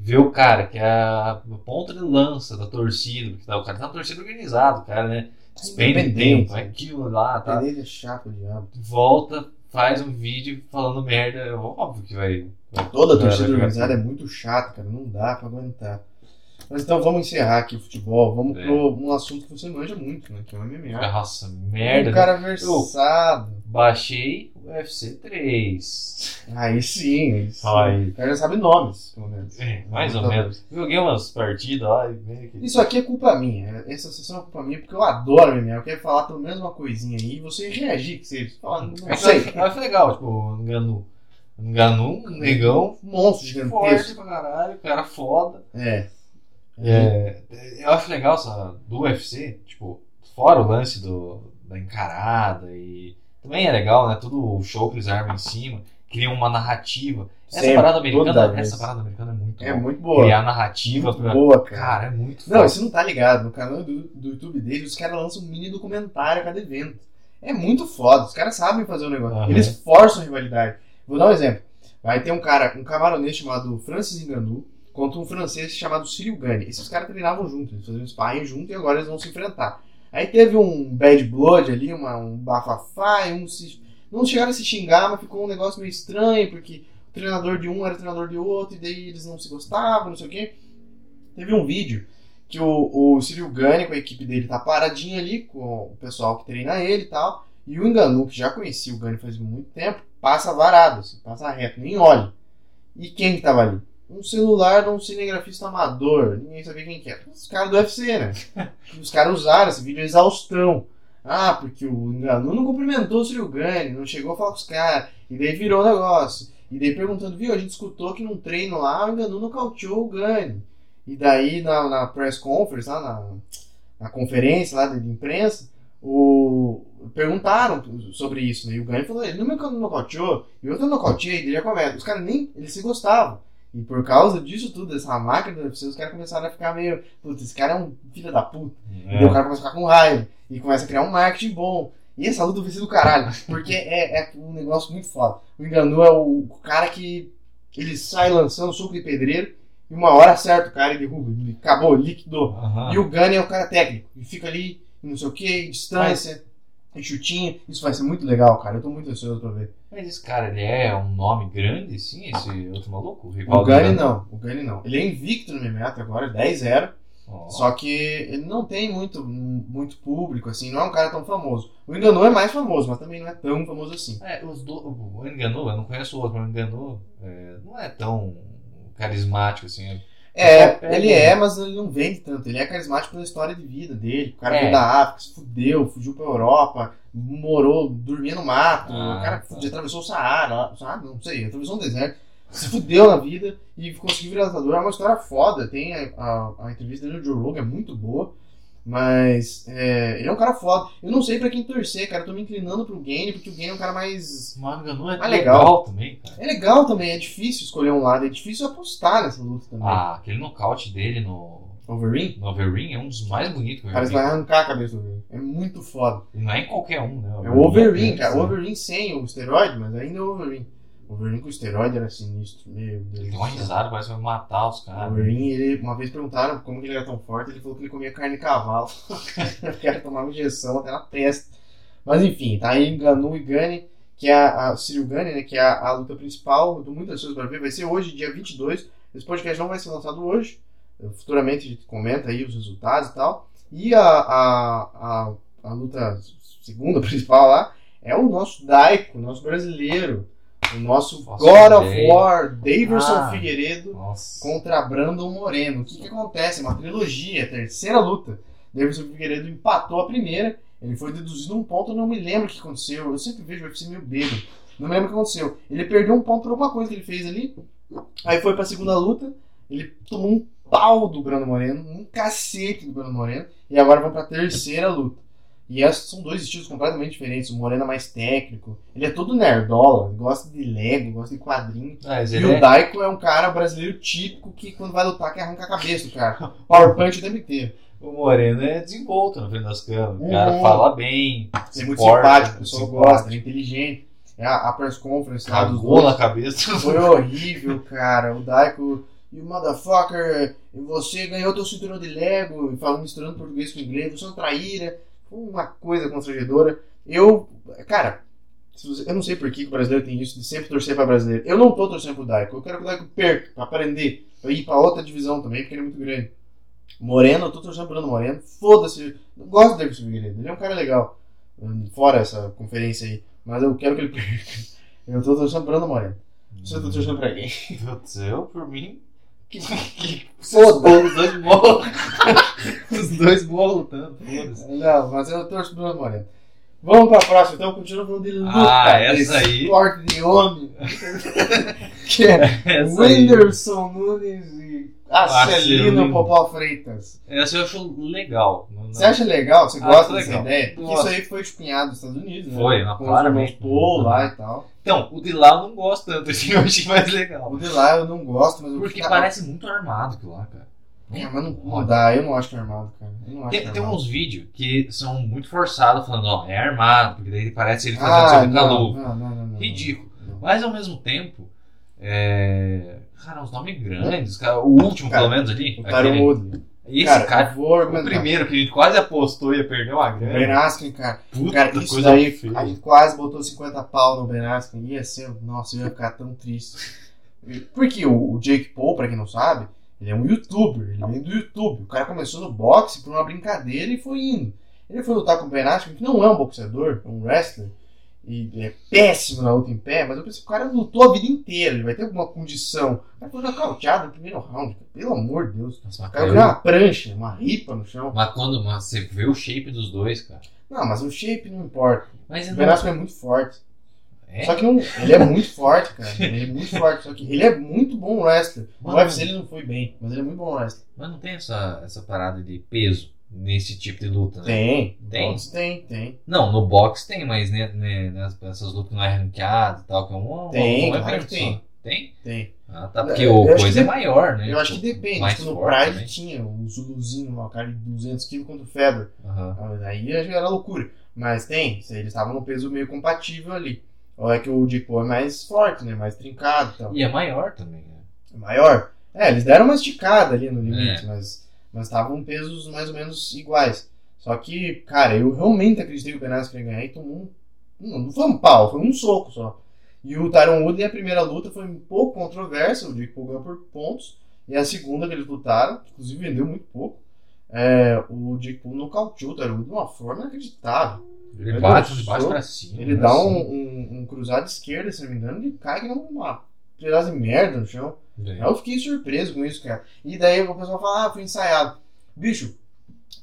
vê o cara, que é a ponta de lança da torcida, porque tá, o cara tá na torcida organizada, o cara, né? Despende tempo, é aquilo lá, tá? É chato, diabo. Volta, faz um vídeo falando merda, é óbvio que vai. vai Toda a torcida organizada é muito chata, cara. Não dá pra aguentar. Mas então vamos encerrar aqui o futebol. Vamos É. pro um assunto que você manja muito, né? Que é o MMA. Nossa, merda. Um né? cara versado. Baixei o UFC 3. Aí sim. Aí sim. Ai. O cara já sabe nomes, pelo menos. É, mais ou menos. Joguei umas partidas lá e meio que. Isso aqui é culpa minha. Essa sessão é culpa minha porque eu adoro MMA. Eu quero falar pelo menos uma coisinha aí e você reagir que você fala, não sei. mas foi legal, tipo, enganu. Enganu, um negão. Monstro Forte gigantesco. pra caralho, cara foda. É. É, eu acho legal essa, do UFC, tipo, fora o lance do, da encarada e. Também é legal, né? Tudo o show que eles armam em cima, criam uma narrativa. Essa Sempre, parada americana, essa parada americana é muito É boa. muito boa. Criar narrativa Muito pra. boa, cara. Cara, é muito Não, você não tá ligado. No canal do, do YouTube dele, os caras lançam um mini documentário a cada evento. É muito foda. Os caras sabem fazer o negócio. Aham. Eles forçam a rivalidade. Vou dar um exemplo. Vai ter um cara, um camaronês chamado Francis Ngannou contra um francês chamado Cyril Gane. Esses caras treinavam juntos, eles faziam sparring junto e agora eles vão se enfrentar. Aí teve um bad blood ali, uma, um bafafá, um se, não chegaram a se xingar, mas ficou um negócio meio estranho, porque o treinador de um era o treinador de outro, e daí eles não se gostavam, não sei o quê. Teve um vídeo que o, o Cyril Gane com a equipe dele tá paradinho ali, com o pessoal que treina ele e tal, e o Enganu, que já conhecia o Gane faz muito tempo, passa varado, assim, passa reto, nem olha. E quem que tava ali? Um celular de um cinegrafista amador, ninguém sabia quem que era. Os caras do UFC, né? (laughs) Os caras usaram esse vídeo exaustão. Ah, porque o Enganu não cumprimentou o Cyril Gane, não chegou a falar com os caras, e daí virou o negócio. E daí perguntando, viu, a gente escutou que num treino lá o Enganu nocauteou o Gane. E daí na, na press conference, lá na, na conferência lá de, de imprensa, o, perguntaram sobre isso, né? E o Gane falou, ele não me nocauteou, e eu também nocauteei, ele já começa. Os caras nem, eles se gostavam. E por causa disso tudo, dessa máquina do UFC, os caras começaram a ficar meio, putz, esse cara é um filho da puta. E daí o cara começa a ficar com raiva. E começa a criar um marketing bom. E essa luta vai ser do caralho. Porque é, é um negócio muito foda. O Enganu é o cara que ele sai lançando soco de pedreiro. E uma hora acerta o cara e derruba. Ele acabou, liquidou. E o Gunny é o cara técnico. E fica ali, e não sei o que, distância, e chutinho. Isso vai ser muito legal, cara. Eu tô muito ansioso pra ver. Mas esse cara, ele é um nome grande, sim, esse outro maluco? O rival O Enganu? não. O Gunny não. Ele é invicto no MMA até agora, 10-0. Ó. Só que ele não tem muito, muito público, assim, não é um cara tão famoso. O Enganu é mais famoso, mas também não é tão famoso assim. É, os do, o Enganu, eu não conheço o outro, mas o Enganu é, não é tão carismático assim. É, Pega ele é, mas ele não vende tanto. Ele é carismático pela história de vida dele. O cara É. veio da África, se fudeu, fugiu pra Europa, morou, dormia no mato. Ah, o cara tá. atravessou o Saara, o Saara, não sei, atravessou um deserto. Se fudeu na vida e conseguiu virar lutador. É uma história foda. Tem a, a, a entrevista dele no Joe Rogan, é muito boa. Mas é, ele é um cara foda. Eu não sei pra quem torcer, cara. Eu tô me inclinando pro Gane, porque o Gane é um cara mais. Mas o Enganu é Ah, legal. legal. também, cara. É legal também, é difícil escolher um lado, é difícil apostar nessa luta também. Ah, aquele nocaute dele no, Overeem? no Overeem é um dos mais bonitos que eu já Parece vi. que vai arrancar a cabeça do Overeem. É muito foda. E não é em qualquer um, né? É o Overeem, é cara. O grande, né? Overeem sem o esteroide, mas ainda é o Overeem. O Overeem com o esteroide era sinistro. Meu Deus. Ele do deu uma risada, parece que vai matar os O caras. Overeem, ele, uma vez perguntaram como que ele era tão forte, ele falou que ele comia carne de cavalo. (laughs) o cara tomava injeção até na testa. Mas enfim, tá aí Ganu e Gane, que é a, a Cyril Gane, né, que é a, a luta principal. Eu tô muito ansioso pra ver. Vai ser hoje, dia 22. Esse podcast não vai ser lançado hoje. Futuramente a gente comenta aí os resultados e tal. E a, a, a, a luta segunda (laughs) principal lá é o nosso Daiko, o nosso brasileiro. O nosso Faço God of. War, Daverson Ah. Figueiredo Nossa. contra Brandon Moreno. O que, que acontece? Uma trilogia, a terceira luta. Davidson Figueiredo empatou a primeira, ele foi deduzido um ponto, eu não me lembro o que aconteceu. Eu sempre vejo o UFC meio bêbado. Não me lembro o que aconteceu. Ele perdeu um ponto por alguma coisa que ele fez ali. Aí foi pra segunda luta, ele tomou um pau do Brandon Moreno, um cacete do Brandon Moreno, e agora vão pra terceira luta. E esses são dois estilos completamente diferentes. O Moreno é mais técnico, ele é todo nerdola, gosta de Lego, gosta de quadrinho. Ah, E ele o é... Daiko é um cara brasileiro típico que quando vai lutar quer arrancar a cabeça do cara. (laughs) Power punch o tempo inteiro. O Moreno é desenvolto no frente das câmeras. O cara Uhum. fala bem. É muito suporta, simpático, o pessoal gosta, é inteligente. É a, a press conference lá dos Cagou dois na cabeça. foi horrível, cara. O Daiko, you motherfucker, você ganhou teu cinturão de Lego, e falando misturando português com inglês, você é um traíra. Uma coisa constrangedora. Eu, cara, eu não sei por que o brasileiro tem isso de sempre torcer pra brasileiro. Eu não tô torcendo pro Daico. Eu quero que o Daico perca, pra aprender. Pra ir pra outra divisão também, porque ele é muito grande. Moreno, eu tô torcendo pro Bruno Moreno. Foda-se. Eu gosto Davidson Figueiredo. Ele é um cara legal. hum, Fora essa conferência aí. Mas eu quero que ele (laughs) perca. Eu tô torcendo pro Bruno Moreno. Você tá torcendo pra quem? Eu, por mim. Que, que, Foda-se. os dois morram. (laughs) os dois morram lutando. Foda-se. Não, mas eu torço pro Moreno. Vamos pra próxima, então continua falando de luta. Ah, essa aí. Esporte de homem. (laughs) que é Essa aí. Whindersson Nunes e Acelino. Popó Freitas. Essa eu acho legal. Não- não- Você acha legal? Você gosta dessa legal. ideia? Porque isso aí foi espinhado nos Estados Unidos, né? Foi, Com claramente. Paul lá e tal. Então, o de lá eu não gosto tanto, (laughs) assim, eu achei mais legal. O de lá eu não gosto, mas Porque que parece muito armado aquilo lá, cara. É, mas não, não dá, eu não acho que é armado, cara. Tem, que é tem armado. uns vídeos que são muito forçados, falando, ó, é armado, porque daí parece ele Ah, fazendo seu não, calor. não, não, não, não. Ridículo. Mas ao mesmo tempo, é. Cara, uns nomes grandes, cara. O último, Cara, pelo menos ali. O aquele- Tyron Woodley. Esse cara, cara, o primeiro que a gente quase apostou ia perder uma O Ben grana. Askren, cara. Puta Cara, isso daí, feia. a gente quase botou 50 pau no Ben Askren. Ia ser, nossa, eu ia ficar tão triste. Porque o, o Jake Paul, pra quem não sabe, ele é um youtuber. Ele vem do YouTube. O cara começou no boxe por uma brincadeira e foi indo. Ele foi lutar com o Ben Askren, que não é um boxeador, é um wrestler. E é péssimo na luta em pé, mas eu pensei, o cara lutou a vida inteira, ele vai ter alguma condição. O cara foi nocauteado no primeiro round, pelo amor de Deus. Nossa, cara uma prancha, uma ripa no chão. mas quando mas você vê o shape dos dois, cara. Não, mas o shape não importa. Mas O não. Ben Askren é muito forte. É? Só que não, ele é muito forte, cara. (laughs) Ele é muito forte. Só que ele é muito bom wrestler. No. UFC ele não foi bem, mas ele é muito bom wrestler. Mas não tem essa, essa parada de peso nesse tipo de luta, né? Tem. Tem? Boxe Tem, tem. Não, no boxe tem, mas né, nessas lutas não é ranqueado e tal, que é um, Tem, claro que tem. Tem? Tem. Ah, tá. Porque Eu o acho coisa é de- maior, né? Eu acho que depende. mais Tipo, no Pride também. tinha um Zuluzinho lá, o cara de 200 kg contra o Fedor. Aham. Aí era loucura. Mas tem. Eles estavam no peso meio compatível ali. Ou é que o Jake Paul é mais forte, né? Mais trincado e tal. E é maior também, né? É maior. É, eles deram uma esticada ali no É. limite, mas mas estavam pesos mais ou menos iguais. Só que, cara, eu realmente acreditei que o Ben Askren ia ganhar e tomou um. Não, não foi um pau, foi um soco só. E o Tyron Woodley, a primeira luta foi um pouco controversa, o Jake Paul ganhou por pontos. E a segunda que eles lutaram, inclusive vendeu muito pouco, é, o Jake Paul nocauteou o Tyron Woodley de uma forma inacreditável. Ele Ele bate de baixo pra cima. Ele dá assim. um, um, um cruzado esquerda, se não me engano, e cai não uma pedaço de merda no chão. É. Eu fiquei surpreso com isso, cara. E daí o pessoal fala, ah, foi ensaiado. Bicho,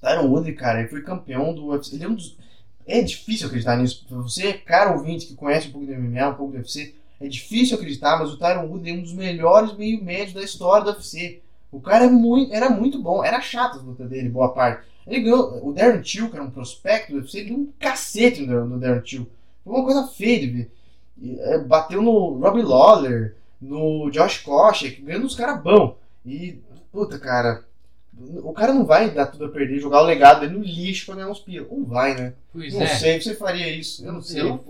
Tyron Woodley, cara, ele foi campeão do UFC. Ele é um dos. É difícil acreditar nisso. Pra você, cara ouvinte, que conhece um pouco do MMA, um pouco do UFC, é difícil acreditar, mas o Tyron Woodley é um dos melhores meio médios da história do UFC. O cara é muito, era muito bom, era chato as lutas dele, boa parte. Ele ganhou. O Darren Till, que era um prospecto do UFC, ele deu um cacete no, no Darren Till. Foi uma coisa feia de ver. É, bateu no Robbie Lawler, no Josh Koscheck, ganhando uns caras bons. E, puta, cara, o cara não vai dar tudo a perder, jogar o legado dele no lixo pra ganhar uns pila. Ou vai, né? Pois não é. sei, você faria isso. Eu não sei. Eu-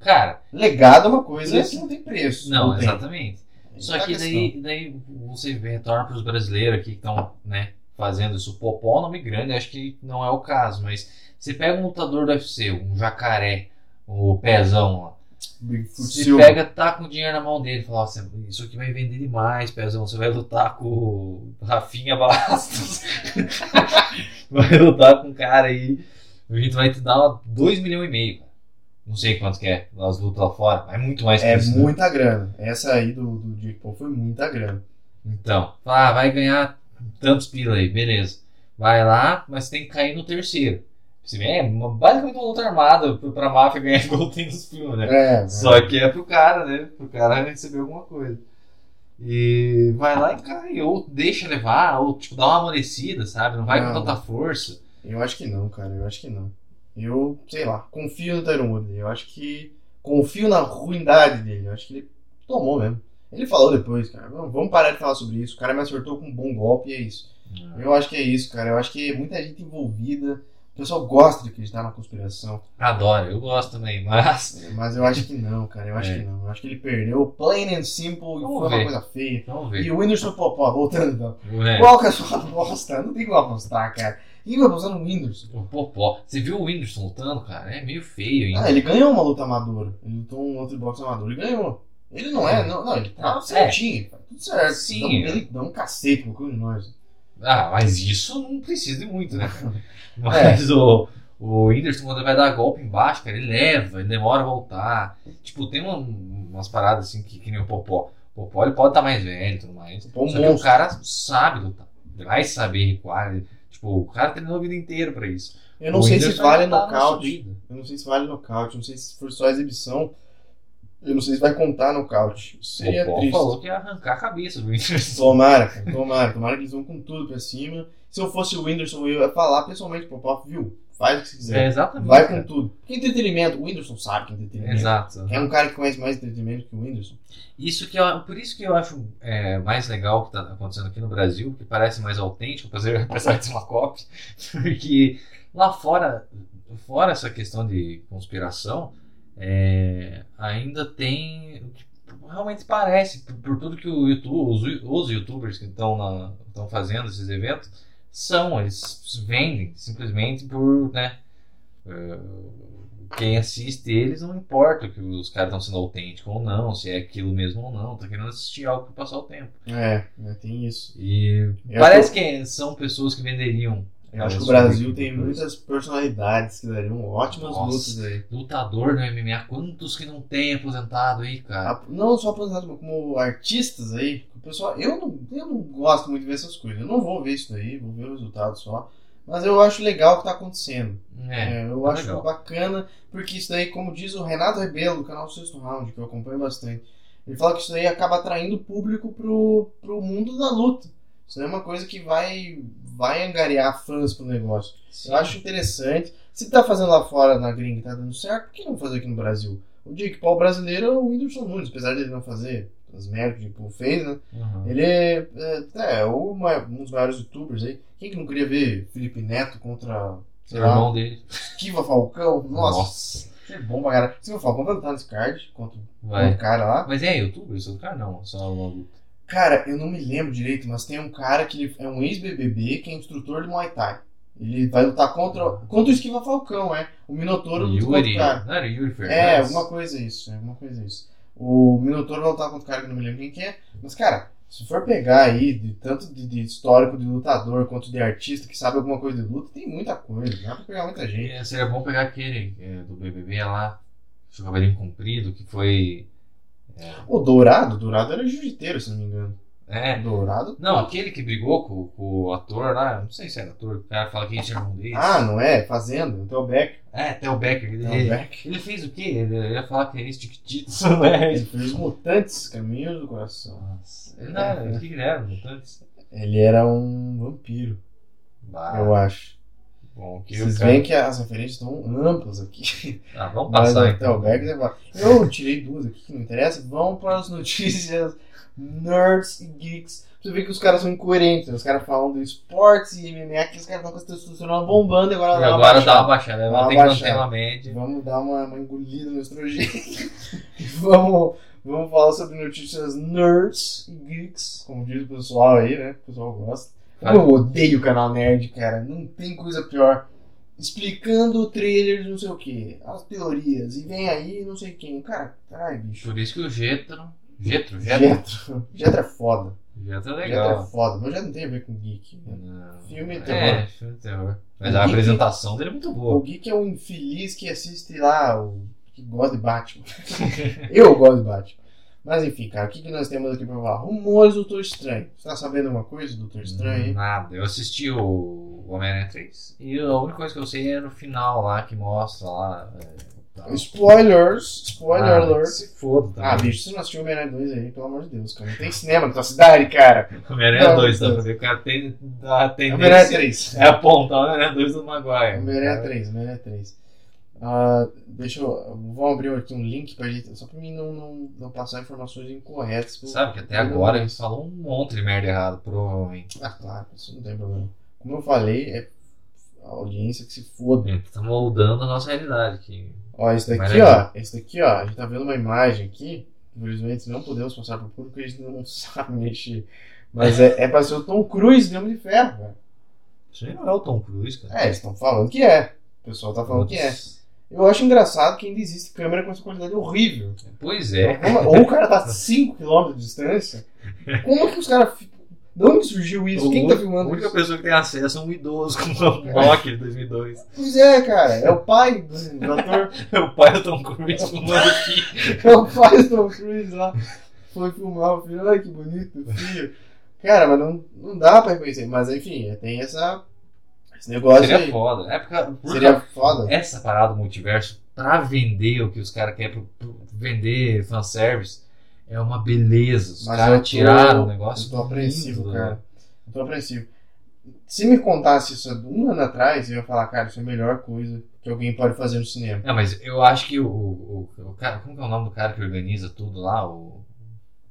Cara, Legado é uma coisa Isso. que não tem preço. não, tem. exatamente. Aí Só que daí, daí você retorna para os brasileiros aqui que estão né, fazendo isso. Popó é um nome grande, acho que não é o caso, mas você pega um lutador do UFC, um jacaré, o pezão lá. Silva. pega, tá com o dinheiro na mão dele fala, "Nossa, isso aqui vai vender demais, pezão. Você vai lutar com o Rafinha Bastos. (laughs) vai lutar com um cara aí. A gente vai te dar 2 milhões e meio. cara. Não sei quanto que é as lutas lá fora, mas é muito mais que É isso. né? muita grana. Essa aí do, do Jake Paul foi muita grana. Então, ah, vai ganhar tantos pila aí, beleza. Vai lá, mas tem que cair no terceiro. Você vê, é basicamente uma luta armada pra- máfia ganhar igual tem nos filmes, né? É, Só que é pro cara, né? Pro cara receber alguma coisa. E vai lá e cai, ou deixa levar, ou tipo, dá uma amolecida, sabe? Não vai Não. com tanta força. Eu acho que não, cara. Eu acho que não. Eu, sei lá, confio no Tyron Woodley. Eu acho que. Confio na ruindade dele. Eu acho que ele tomou mesmo. Ele falou depois, cara. Vamos vamos parar de falar sobre isso. O cara me acertou com um bom golpe e é isso. Eu acho que é isso, cara. Eu acho que muita gente envolvida. O pessoal gosta de acreditar na conspiração. Adoro, eu gosto também, mas. Mas eu acho que não, cara. Eu acho É. que não. Eu acho que ele perdeu plain and simple e Vamos foi ver. uma coisa feia. Vamos E ver. o Whindersson Popó, voltando então. É. Qual que é a sua (laughs) aposta? Não tem como apostar, cara. Quem vai apostar no Whindersson? O Popó. Você viu o Whindersson lutando, cara? É meio feio ainda. Ah, ele ganhou uma luta amadora. Ele lutou um outro boxe amador. Ele ganhou. Ele não é, não, não ele tá É. certinho, tá tudo certo. Sim. Dá um- ele dá um cacete cu de nós. Ah, mas isso não precisa de muito, né? cara? (laughs) Mas o, o Whindersson, quando ele vai dar golpe embaixo, cara, ele leva, ele demora a voltar. Tipo, tem uma- umas paradas assim que, que nem o Popó. O Popó ele pode estar mais velho e tudo mais. É só que o cara sabe lutar. Ele vai saber recuar. ele- tipo, o cara treinou a vida inteira pra isso. Eu não O sei se Whindersson vale tá nocaute. Eu não sei se vale nocaute. Eu não sei se for só exibição. Eu não sei se vai contar nocaute. Seria O Popó triste. falou que ia arrancar a cabeça do Whindersson. (laughs) Tomara, cara, tomara. Tomara que eles vão com tudo pra cima. Se eu fosse o Whindersson, eu ia falar pessoalmente pro Pop, viu? Faz o que você É, quiser. exatamente. Vai cara. com tudo. Porque entretenimento, o Whindersson sabe que é entretenimento. Exato. É um cara que conhece mais entretenimento que o Whindersson. Isso que eu, por isso que eu acho é, mais legal o que está acontecendo aqui no Brasil, que parece mais autêntico, (laughs) apesar apesar de ser uma cópia, (laughs) porque lá fora, fora essa questão de conspiração, é, ainda tem o que realmente parece, por, por tudo que o YouTube, os, os youtubers que estão estão fazendo esses eventos são, eles vendem simplesmente por, né, é, quem assiste eles não importa que os caras estão sendo autênticos ou não, se é aquilo mesmo ou não, tá querendo assistir algo para passar o tempo. É, né, tem isso. E Eu parece que são pessoas que venderiam. Eu acho que o Brasil tem muitas personalidades que dariam ótimas Nossa. lutas aí. Lutador no MMA, quantos que não tem aposentado aí, cara? A- Não só aposentados, mas como artistas aí. O pessoal, eu não, eu não gosto muito de ver essas coisas. Eu não vou ver isso daí, vou ver o resultado só. Mas eu acho legal o que tá acontecendo. É, eu tá acho legal. bacana, porque isso daí, como diz o Renato Rebelo, do canal Sexto Round, que eu acompanho bastante, ele fala que isso daí acaba atraindo público pro, pro mundo da luta. Isso daí é uma coisa que vai, vai angariar fãs pro negócio. Sim. Eu acho interessante. Se tá fazendo lá fora na gringa e tá dando certo, por que não fazer aqui no Brasil? O Jake Paul brasileiro é o Whindersson Nunes, apesar dele não fazer as merdas que o Paul fez, né? Uhum. Ele é, é, é um dos maiores youtubers aí. Quem que não queria ver Felipe Neto contra, sei O lá, irmão dele. Esquiva Falcão? (laughs) Nossa, Nossa. é bom pra caralho. Esquiva Falcão vai lutar nesse card contra o Vai. cara lá. Mas é youtuber isso do cara? Não, só uma luta. Cara, eu não me lembro direito, mas tem um cara que ele é um ex-BBB que é instrutor de Muay Thai. Ele vai lutar contra, contra o Esquiva Falcão, é. O Minotouro luta contra o cara. Não era Yuri Fernandes? É, alguma coisa isso, é alguma coisa isso. O Minotouro vai lutar contra o cara que eu não me lembro quem que é. Mas, cara, se for pegar aí, de, tanto de, de histórico de lutador quanto de artista que sabe alguma coisa de luta, tem muita coisa. Dá pra pegar muita gente. É, Seria bom pegar aquele é, do BBB lá, o cabelinho comprido, que foi. O Dourado, o Dourado era jiu-jiteiro, se não me engano. É. O Dourado. Não, aquele que brigou com, com o ator lá, não sei se era ator, o cara fala que esse é irmão dele. Ah, não é? Fazenda, o Theo Beck. É, Theo Becker. Ele, Theo ele, Beck. ele fez o quê? Ele ia falar que é esse Tiquititos, (laughs) né? Ele fez Mutantes, Caminhos do Coração. Nossa. Ele não era, o que ele era? Mutantes? Ele era um vampiro, Bah, eu acho. Bom, Vocês cara- veem que as referências estão amplas aqui. Ah, vamos Mas passar o então. Bom. Eu tirei duas aqui que não interessa. Vamos para as notícias nerds e geeks. Você vê que os caras são incoerentes. Os caras falam do esportes e MMA, que os caras estão com a testosterona bombando e agora E dá uma agora dá baixada. uma baixada, Dá uma tem que manter baixada. uma média. Vamos dar uma, uma engolida no estrogênio. (laughs) vamos, vamos falar sobre notícias nerds e geeks, como diz o pessoal aí, né? O pessoal gosta. Vai. Eu odeio o canal nerd, cara. Não tem coisa pior. Explicando o trailer de não sei o que, as teorias, e vem aí não sei quem. Cara, caralho, bicho. Por isso que o Getro. Getro, Getro. Jetro (laughs) é foda. Getro é Jetro é legal. foda, mas já não tem a ver com geek. né? Não. Filme de É, terror. filme de terror. Mas O a Geek- apresentação dele é muito O boa. geek é um infeliz que assiste lá, o que gosta de Batman. (laughs) Eu gosto de Batman. Mas enfim, cara, o que, que nós temos aqui pra falar? Rumores do Doutor Estranho. Você tá sabendo alguma coisa do Doutor Estranho aí? Nada. Eu assisti o Homem-Aranha 3 e a única coisa que eu sei é no final lá que mostra lá. É. Spoilers! Spoiler Ah, alert! Se foda também. Ah, bicho, você não assistiu Homem-Aranha 2 aí, pelo amor de Deus, cara. Não tem cinema na tua cidade, cara. Homem-Aranha Não, 2, tá? Deus. Pra ver que o cara tem a Homem-Aranha tendência 3. é apontar o Homem-Aranha 2 do Maguire. Homem-Aranha 3, Homem-Aranha 3. Ah, deixa eu. Vou abrir aqui um link pra gente. Só pra mim não, não, não passar informações incorretas. pro- Sabe que até agora eles falam um monte de merda errada, provavelmente. Ah, claro, isso não tem problema. Como eu falei, é a audiência que se foda. Tá moldando a nossa realidade aqui. Ó, esse daqui, Mas ó. Esse daqui, ó. A gente tá vendo uma imagem aqui. Infelizmente não podemos passar pro público, a gente não (laughs) sabe mexer. Mas é, é pra ser o Tom Cruise Homem de Ferro, velho. Isso aí não é o Tom Cruise, cara. É, eles estão falando que é. O pessoal tá falando que é. Eu acho engraçado que ainda existe câmera com essa qualidade horrível. Pois é. Como- Ou o cara tá a 5km de distância. Como que os caras. De onde surgiu isso? Quem tá a filmando única isso? pessoa que tem acesso é um idoso com uma Nokia de 2002. Pois é, cara. É o pai do, do ator. (laughs) É o pai do Tom Cruise filmando aqui. (laughs) É o pai do Tom Cruise lá. Foi filmar o filho. Ai, que bonito, filho. Cara, mas não, não dá pra reconhecer. Mas enfim, tem essa. Esse negócio Seria aí. foda. É porque, por Seria foda. essa parada do multiverso, pra vender o que os caras querem, pro- vender fanservice, é uma beleza. Os caras tiraram o negócio. Eu tô apreensivo, lindo, cara. Eu tô apreensivo. Se me contasse isso um ano atrás, eu ia falar, cara, isso é a melhor coisa que alguém pode fazer no cinema. Não, mas eu acho que o, o, o cara. Como que é o nome do cara que organiza tudo lá? O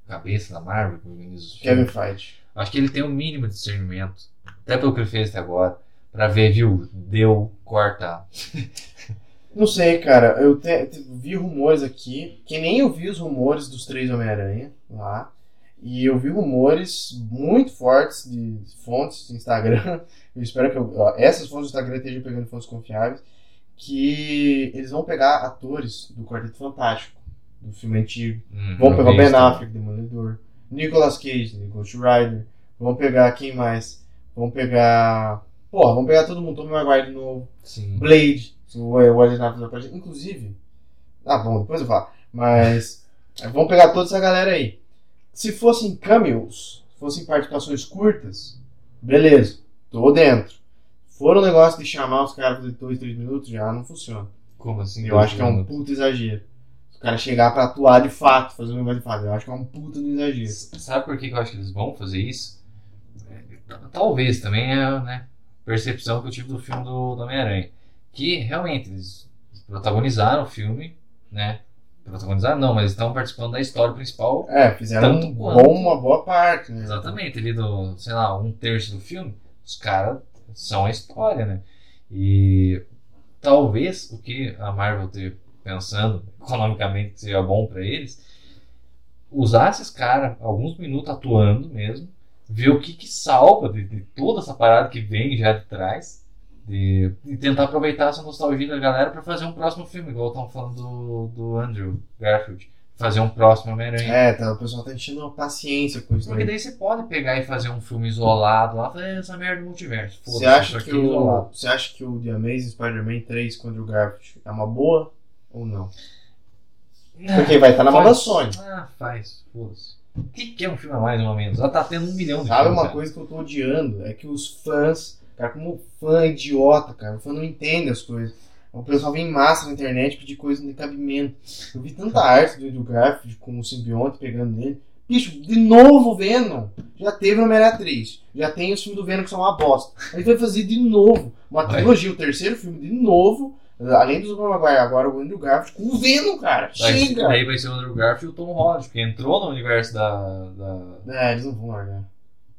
cabeça da Marvel que organiza os Kevin? Feige. Acho que ele tem o mínimo de discernimento. Até pelo que ele fez até agora. Pra ver, viu? Deu, corta. Não sei, cara. Eu te- te- vi rumores aqui, que nem eu vi os rumores dos três Homem-Aranha lá. E eu vi rumores muito fortes de fontes de Instagram. (laughs) Eu espero que eu- ó, essas fontes do Instagram estejam pegando fontes confiáveis. Que eles vão pegar atores do Quarteto Fantástico, do filme antigo. Hum, Vão pegar o Ben. Affleck, Demolidor. Nicolas Cage, de Ghost Rider. Vão pegar quem mais? Vão pegar. Porra, vão pegar todo mundo. Tommy Maguire de novo. Sim. Blade. O Wesley Snipes aparece. Inclusive. Ah, bom, depois eu falo. Mas. (laughs) vão pegar toda essa galera aí. Se fossem cameos, fossem participações curtas, beleza. Tô dentro. For um negócio de chamar os caras fazer 2, 3 minutos, já não funciona. Como assim? Eu acho que é um puto exagero. O cara chegar pra atuar de fato, fazer um negócio de fato. Eu acho que é um puta do exagero. Sabe por que que eu acho que eles vão fazer isso? É, Talvez também é né, percepção que eu tive do filme do, do Homem-Aranha. Que realmente eles protagonizaram o filme, né? Protagonizaram não, mas estão participando da história principal. É, fizeram um bom, uma boa parte, né? Exatamente, ali do, sei lá, um terço do filme, os caras são a história, né? E talvez o que a Marvel esteja pensando (laughs) economicamente seja bom pra eles, usar esses caras alguns minutos atuando mesmo, ver o que que salva de, de toda essa parada que vem já de trás, de, e tentar aproveitar essa nostalgia da galera pra fazer um próximo filme, igual estão falando do, do Andrew Garfield, fazer um próximo Homem-Aranha. É, tá, o pessoal tá enchendo a paciência com isso Porque daí. você pode pegar e fazer um filme isolado lá, fazer essa merda do multiverso. Você acha, que é o, você acha que o The Amazing Spider-Man 3 com o Andrew Garfield é uma boa ou não? Porque vai estar na mão da. Sony. Ah, faz, foda-se. O que, que é um filme a mais ou menos? Ela tá tendo um milhão de Sabe filmes, uma cara. coisa que eu tô odiando? É que os fãs, cara, como fã idiota, cara, o fã não entende as coisas. O pessoal vem em massa na internet pedir coisa de cabimento. Eu vi tanta arte do Andrew Garfield com o simbionte pegando nele. Bicho, de novo Venom. Já teve Homem-Aranha 3. Já tem os filmes do Venom que são uma bosta. A gente vai fazer de novo. Uma trilogia, o terceiro filme de novo. Além dos Obama Maguire, agora o Andrew Garfield com o Venom, cara. Daí, Chega! daí vai ser o Andrew Garfield e o Tom Holland, porque entrou no universo da. da... É, eles não vão largar.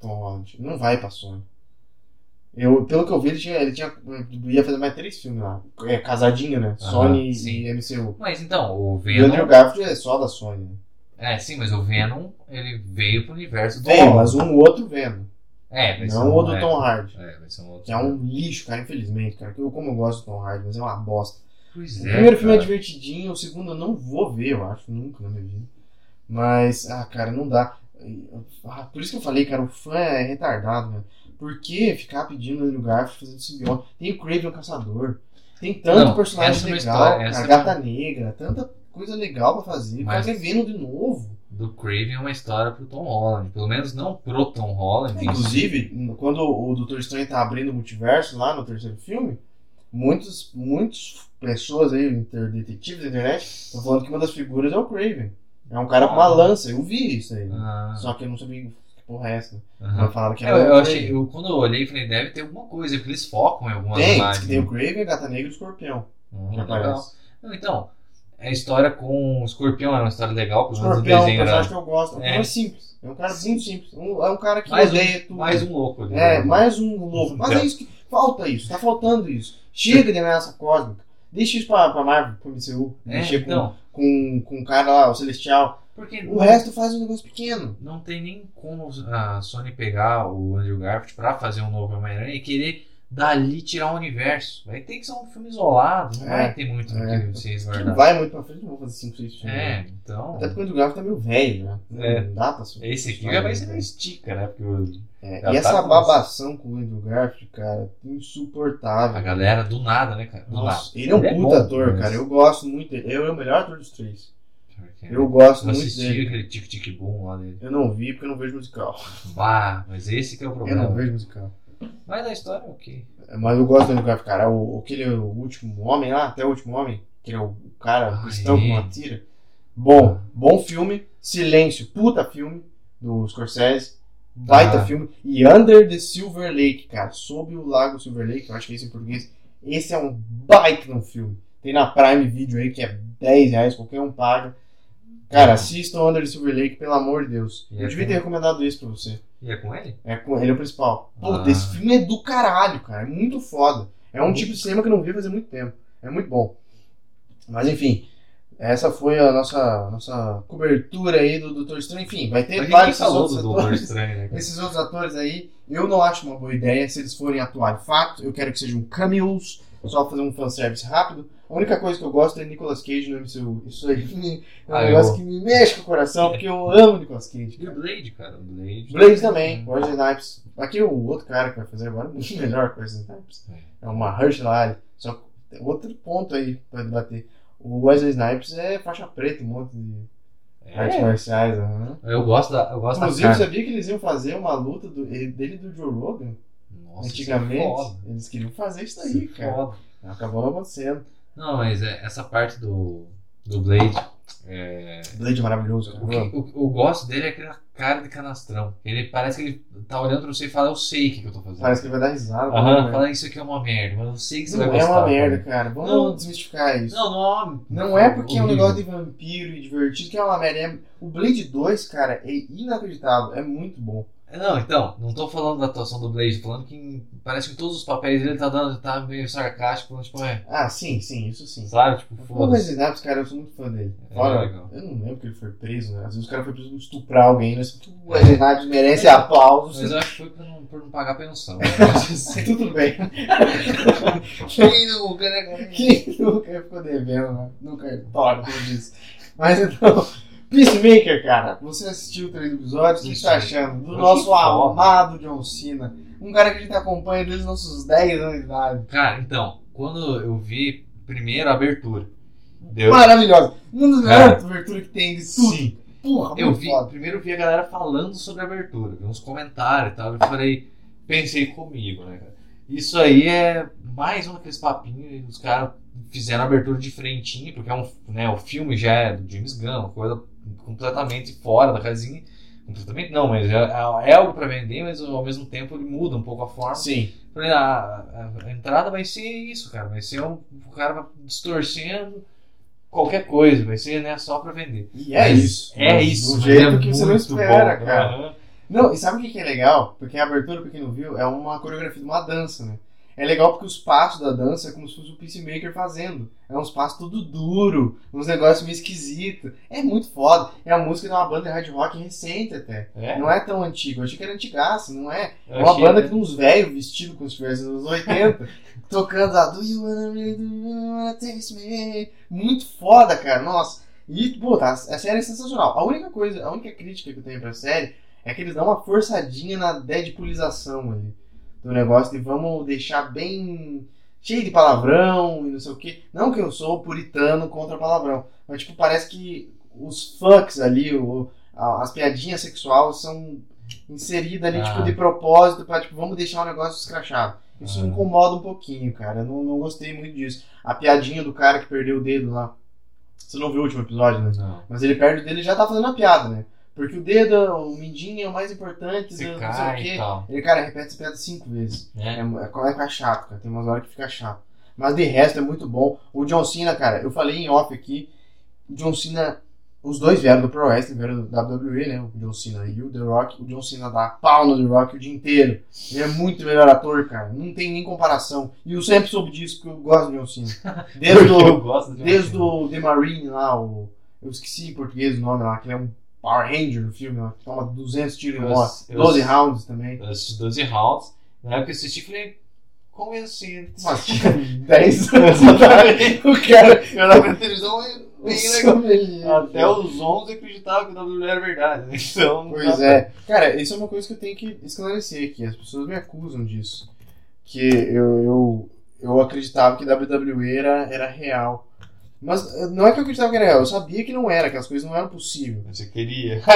Tom Holland. Não vai pra Sony. Eu, pelo que eu vi, ele tinha, ele tinha. ia fazer mais três filmes lá. É, casadinho, né? Aham, Sony sim. e MCU. Mas então, o E o Andrew Venom. Garfield é só da Sony. né? É, sim, mas o Venom, ele veio pro universo do Holland. mas um outro vendo. É, Não o do é, Tom Hardy. É, vai ser um outro. Que é um lixo, cara, infelizmente, cara. Eu, como eu gosto do Tom Hardy, mas é uma bosta. Pois O é, primeiro filme é cara. divertidinho, o segundo eu não vou ver, eu acho, nunca na minha vida. Mas, ah, cara, não dá. Ah, por isso que eu falei, cara, o fã é retardado, velho. Por que ficar pedindo o Andrew Garfield fazendo simbionte? Tem o Craven o Caçador. Tem tanto Não, personagem é legal, história, cara, é Gata Negra, tanta coisa legal pra fazer. Mas- Mas Venom de novo. Do Craven é uma história pro Tom Holland. Pelo menos não pro Tom Holland. Inclusive, quando o Doutor Estranho tá abrindo o multiverso lá no terceiro filme, muitos, muitas pessoas aí, detetives da internet, estão falando que uma das figuras é o Craven. É um cara com uma Ah. lança, eu vi isso aí. Ah, Só que eu não sabia que porra é essa. Mas falaram que Eu, era eu o achei, Craven. eu, quando eu olhei, falei, deve ter alguma coisa, porque eles focam em algumas Tem, diz imagens. que tem o Craven, a Gata Negra e o Escorpião. Hum, Que legal. aparece. Não, então, a história com o Escorpião era uma história legal, O pelo menos o Escorpião é um desenho personagem que eu gosto. É É. simples. É um cara muito simples. Um- é um cara que mais odeia um, tudo. mais um louco ali. É, né? mais um louco. Mas é isso que. Falta isso, tá faltando isso. Chega de ameaça cósmica. Deixa isso pra, pra Marvel, pro MCU. É, com, então, com, com o cara lá, o Celestial. Porque O resto faz um negócio pequeno. não tem nem como a Sony pegar o Andrew Garfield pra fazer um novo Homem-Aranha e querer dali tirar o universo. Vai ter que ser um filme isolado, não É, vai ter muito do é. que ser Que resguardado. vai muito pra frente, não vou fazer 5, 6 filmes. É, né? então. Até porque o Andrew Garfield tá meio velho, né? Não É. dá pra subir. Esse aqui já vai ser na estica, né? Porque É, e tá essa com babação com o Andrew Garfield, cara, insuportável. a galera do nada, né, cara? Do Nossa, nada. ele é um Ele é puta bom, ator, mas- cara. Eu gosto muito dele. Ele é o melhor ator dos três. Porque Eu gosto eu muito assisti dele. aquele tic-tic-boom lá dele. Eu não vi porque eu não vejo musical. Bah, mas esse que é o Eu problema. não vejo musical. Mas a história é ok. Mas eu gosto do Garfield, cara. O, aquele o último homem lá, até o último homem, que é o cara Ah, cristão é. com uma tira. Bom, bom filme. Silêncio, puta filme do Scorsese. Baita Ah. filme. E Under the Silver Lake, cara. Sob o Lago Silver Lake, eu acho que é isso em português. Esse é um baita no filme. Tem na Prime Video aí, que é 10 reais, qualquer um paga. Cara, assistam Under the Silver Lake, pelo amor de Deus. Eu é devia ter recomendado isso pra você. E é com ele? É com ele é o principal. Puta, Ah. esse filme é do caralho, cara. É muito foda. É um tipo de cinema que eu não vi fazia muito tempo. É muito bom. Mas enfim, essa foi a nossa, nossa cobertura aí do Doutor Estranho. Enfim, vai ter vários outros atores. Estranho, né? Esses outros atores aí, eu não acho uma boa ideia se eles forem atuar de fato. Eu quero que sejam cameos, só fazer um fanservice rápido. A única coisa que eu gosto é Nicolas Cage no MCU. Isso aí (laughs) é um Ah, negócio eu- que me mexe com o coração, porque eu amo Nicolas Cage. E o Blade, cara. O Blade. Blade também, Wesley Snipes. Aqui o outro cara que vai fazer agora (laughs) é muito melhor que o Wesley Snipes. É uma Herschel Ali. Só que tem outro ponto aí pra debater. O Wesley Snipes é faixa preta, um monte de artes É. marciais. aham. Eu gosto da, eu gosto Inclusive, da cara. sabia que eles iam fazer uma luta do, dele e do Joe Rogan? Nossa, Antigamente, isso é foda. eles queriam fazer isso aí, é cara. foda. Acabou acontecendo. Não, mas é, essa parte do, do Blade. É, Blade é maravilhoso, o que o, eu gosto dele é aquela cara de canastrão. Ele parece que ele tá olhando pra você e fala, eu sei o que, que eu tô fazendo. Parece que ele vai dar risada. Aham, né? fala isso aqui é uma merda, mas eu sei que você Não vai é gostar. uma merda, cara. cara. Vamos Não. desmistificar isso. Não, não, Não é porque é um horrível. negócio de vampiro e divertido que é uma merda. É- O Blade 2, cara, é inacreditável. É muito bom. Não, então, não tô falando da atuação do Blade, tô falando que em- parece que em todos os papéis ele tá dando, tá meio sarcástico, falando, tipo, é, Ah, sim, sim, isso sim. sabe, tipo, foda-se. Snipes, cara, eu sou muito fã dele. É, Fora, legal. eu não lembro que ele foi preso, né? Às vezes o cara foi preso por estuprar alguém, mas o Snipes merece aplausos. Mas eu acho que foi por não, por não pagar pensão. (laughs) Tudo bem. (laughs) Quem nunca, né? Quem nunca ficou devendo né? no cartório, como disse. Mas então, Peacemaker, cara, você assistiu três episódios, o que você tá achando? Do Eu nosso amado John Cena. Um cara que a gente acompanha desde os nossos 10 anos de idade. Cara, então, quando eu vi primeiro a abertura, deu. Maravilhosa. Uma das melhores aberturas que tem de tudo. Sim. Porra, Eu vi, foda. primeiro vi a galera falando sobre a abertura, vi uns comentários e tal. Eu falei, pensei comigo, né, cara? Isso aí é mais um daqueles papinhos, os caras fizeram a abertura de frentinho, porque é um, né, o filme já é do James Gunn, uma coisa completamente fora da casinha. Completamente não, mas é, é algo pra vender, mas ao mesmo tempo ele muda um pouco a forma. Sim. Falei, a, a- entrada vai ser isso, cara. Vai ser um, o cara distorcendo qualquer coisa, vai ser né, só pra vender. E é Mas isso. É isso. Do jeito é que você não espera, bom. cara. Aham. Não, e sabe o que que é legal? Porque a abertura, pra quem não viu, é uma coreografia de uma dança, né? É legal porque os passos da dança é como se fosse o Peacemaker fazendo. É uns passos tudo duro, uns negócios meio esquisitos. É muito foda. É a música de uma banda de hard rock recente até. É? Não é tão antigo. Eu achei que era antigaça, não é? Eu É uma achei, banda né? que uns velhos vestidos como se estivesse nos anos 80, (laughs) tocando a Do You Wanna Really Do You Wanna Taste Me? Muito foda, cara. Nossa. E, pô, tá, a série é sensacional. A única coisa, a única crítica que eu tenho pra série é que eles dão uma forçadinha na deadpoolização ali. Do negócio de vamos deixar bem cheio de palavrão e não sei o que. Não que eu sou puritano contra palavrão, mas tipo, parece que os fucks ali, o, a- as piadinhas sexuais são inseridas ali, Ah. tipo, de propósito, pra tipo, vamos deixar o negócio escrachado. Isso Ah. me incomoda um pouquinho, cara. Eu não, não gostei muito disso. A piadinha do cara que perdeu o dedo lá. Você não viu o último episódio, né? Não. Mas ele perde o dedo e já tá fazendo a piada, né? Porque o dedo, o mindinho é o mais importante, do- não sei o quê. Ele, cara, repete essa piada cinco vezes. É, É. é, é chato, cara. Tem umas horas que fica chato. Mas de resto é muito bom. O John Cena, cara, eu falei em off aqui. O John Cena, os dois vieram do Pro Wrestling, vieram do WWE, né? O John Cena e o The Rock. O John Cena dá pau no The Rock o dia inteiro. Ele é muito melhor ator, cara. Não tem nem comparação. E eu sempre soube disso, porque eu gosto do John Cena. (laughs) Desde o, gosto de desde o The Marine lá, o. Eu esqueci em português o nome lá, que ele é um Power Ranger no filme, que toma 200 tiros em Eu- eu- 12 rounds também. Eu assisti 12 rounds. Na época que eu assisti, falei, convencido. Mas tinha 10 anos. o cara. Eu na minha televisão o bem legal. sommelier. Até os 11 acreditavam que o WWE era verdade. né? Então, Pois dá é. Cara, isso é uma coisa que eu tenho que esclarecer aqui. As pessoas me acusam disso. Que eu, eu, eu acreditava que WWE era, era real. Mas eh, não é que eu acreditava que era real, eu sabia que não era, que as coisas não eram possíveis. Você queria. (laughs)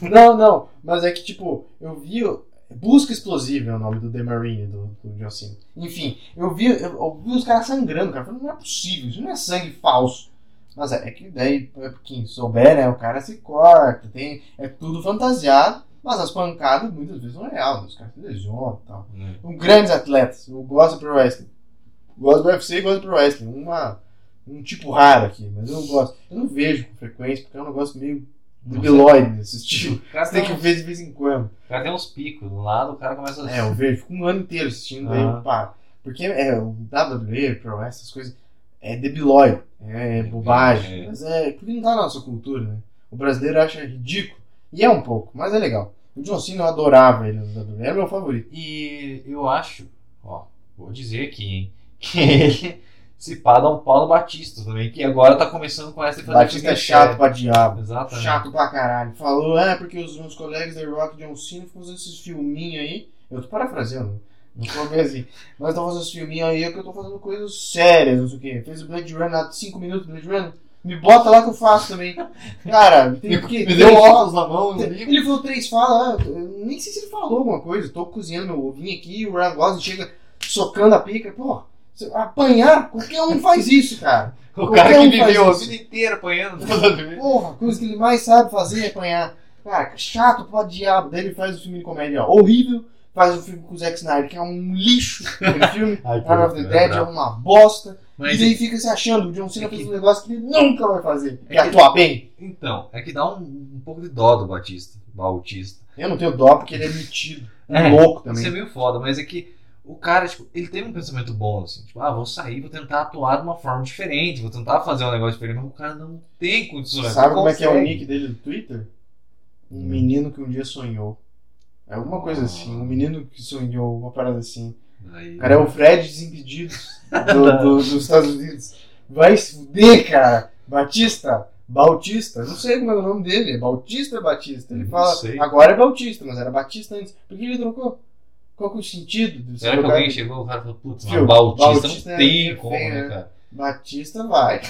Não, (laughs) não, não. Mas é que, tipo, eu vi. Busca Explosiva é o nome do The Marine, do, do John Cena. Enfim, eu vi, eu, eu vi os caras sangrando, cara. Falei, não é possível, isso não é sangue falso. Mas é, é que daí, é, quem souber, né, o cara se corta, tem, é tudo fantasiado, mas as pancadas muitas vezes são reais, os caras se lesionam e tal. Um, grandes atletas, eu gosto Pro Wrestling. Gosto do UFC e gosto do Pro Wrestling. Uma, um tipo raro aqui, mas eu gosto. Eu não vejo com frequência, porque é um negócio meio debilóide nesse estilo. (laughs) Você tem tem, que ver de vez em quando. o cara tem uns picos do lado, o cara começa a. É, eu vejo, fico um ano inteiro assistindo, daí Ah. eu paro. Porque é, o WWE, Pro essas coisas, é debilóide, é bobagem. É. Mas é, porque não tá na nossa cultura, né? O brasileiro acha ridículo. E é um pouco, mas é legal. O John Cena eu adorava ele no WWE, era meu favorito. E eu acho, ó, vou dizer aqui, hein, que (laughs) ele se pá dá um pau no Batista também, que agora tá começando com essa de fazer Batista é chato pra diabo. Exatamente. Chato pra caralho. Falou, é, porque os meus colegas da Rock John Cena ficam fazendo esses filminhos aí. Eu tô parafraseando, não tô bem assim. Mas estão fazendo esses filminhos aí que eu tô fazendo coisas sérias, não sei o quê. Fez o Blade Runner há 5 minutos, Blade Runner. Me bota lá que eu faço também. (laughs) Cara, tem Me, porque me deu óculos na mão, livro. Ele falou três falas, ah, eu nem sei se ele falou alguma coisa. Tô cozinhando meu ovinho aqui, o Ryan Gosling chega socando a pica. Pô, apanhar, qualquer um faz isso, cara. O Qualquer cara que um viveu a vida inteira apanhando. Porra, a coisa que ele mais sabe fazer é apanhar. Cara, chato pra diabo. Daí ele faz o filme de comédia horrível. Faz o filme com o Zack Snyder, que é um lixo. Aquele (laughs) filme. Arm of the Dead é uma bosta. Mas e daí fica se achando. O John Cena É fez que- um negócio que ele nunca vai fazer. É que- atua bem. Então, é que dá um, um pouco de dó do Batista, Bautista. Eu não tenho dó porque ele é metido. É, louco Isso é também. meio foda, mas é que o cara, tipo, ele teve um pensamento bom, assim, tipo, ah, vou sair, vou tentar atuar de uma forma diferente, vou tentar fazer um negócio diferente, mas o cara não tem condições. Sabe como é que é o consegue. nick dele no Twitter? Um Hum. menino que um dia sonhou. É alguma coisa assim. Um menino que sonhou, uma parada assim. Aí- O cara é o Fred Desimpedidos do- do- (laughs) dos Estados Unidos. Vai se fuder, cara. Batista, Bautista, não sei como é o nome dele. É Bautista Batista? Ele Não fala, sei. agora é Bautista, mas era Batista antes. Por que ele trocou? Qual que é o sentido? Será que alguém de- chegou e falou, putz, mas Bautista, Bautista não é tem meio como, feio, né, né? cara? Batista vai. (laughs)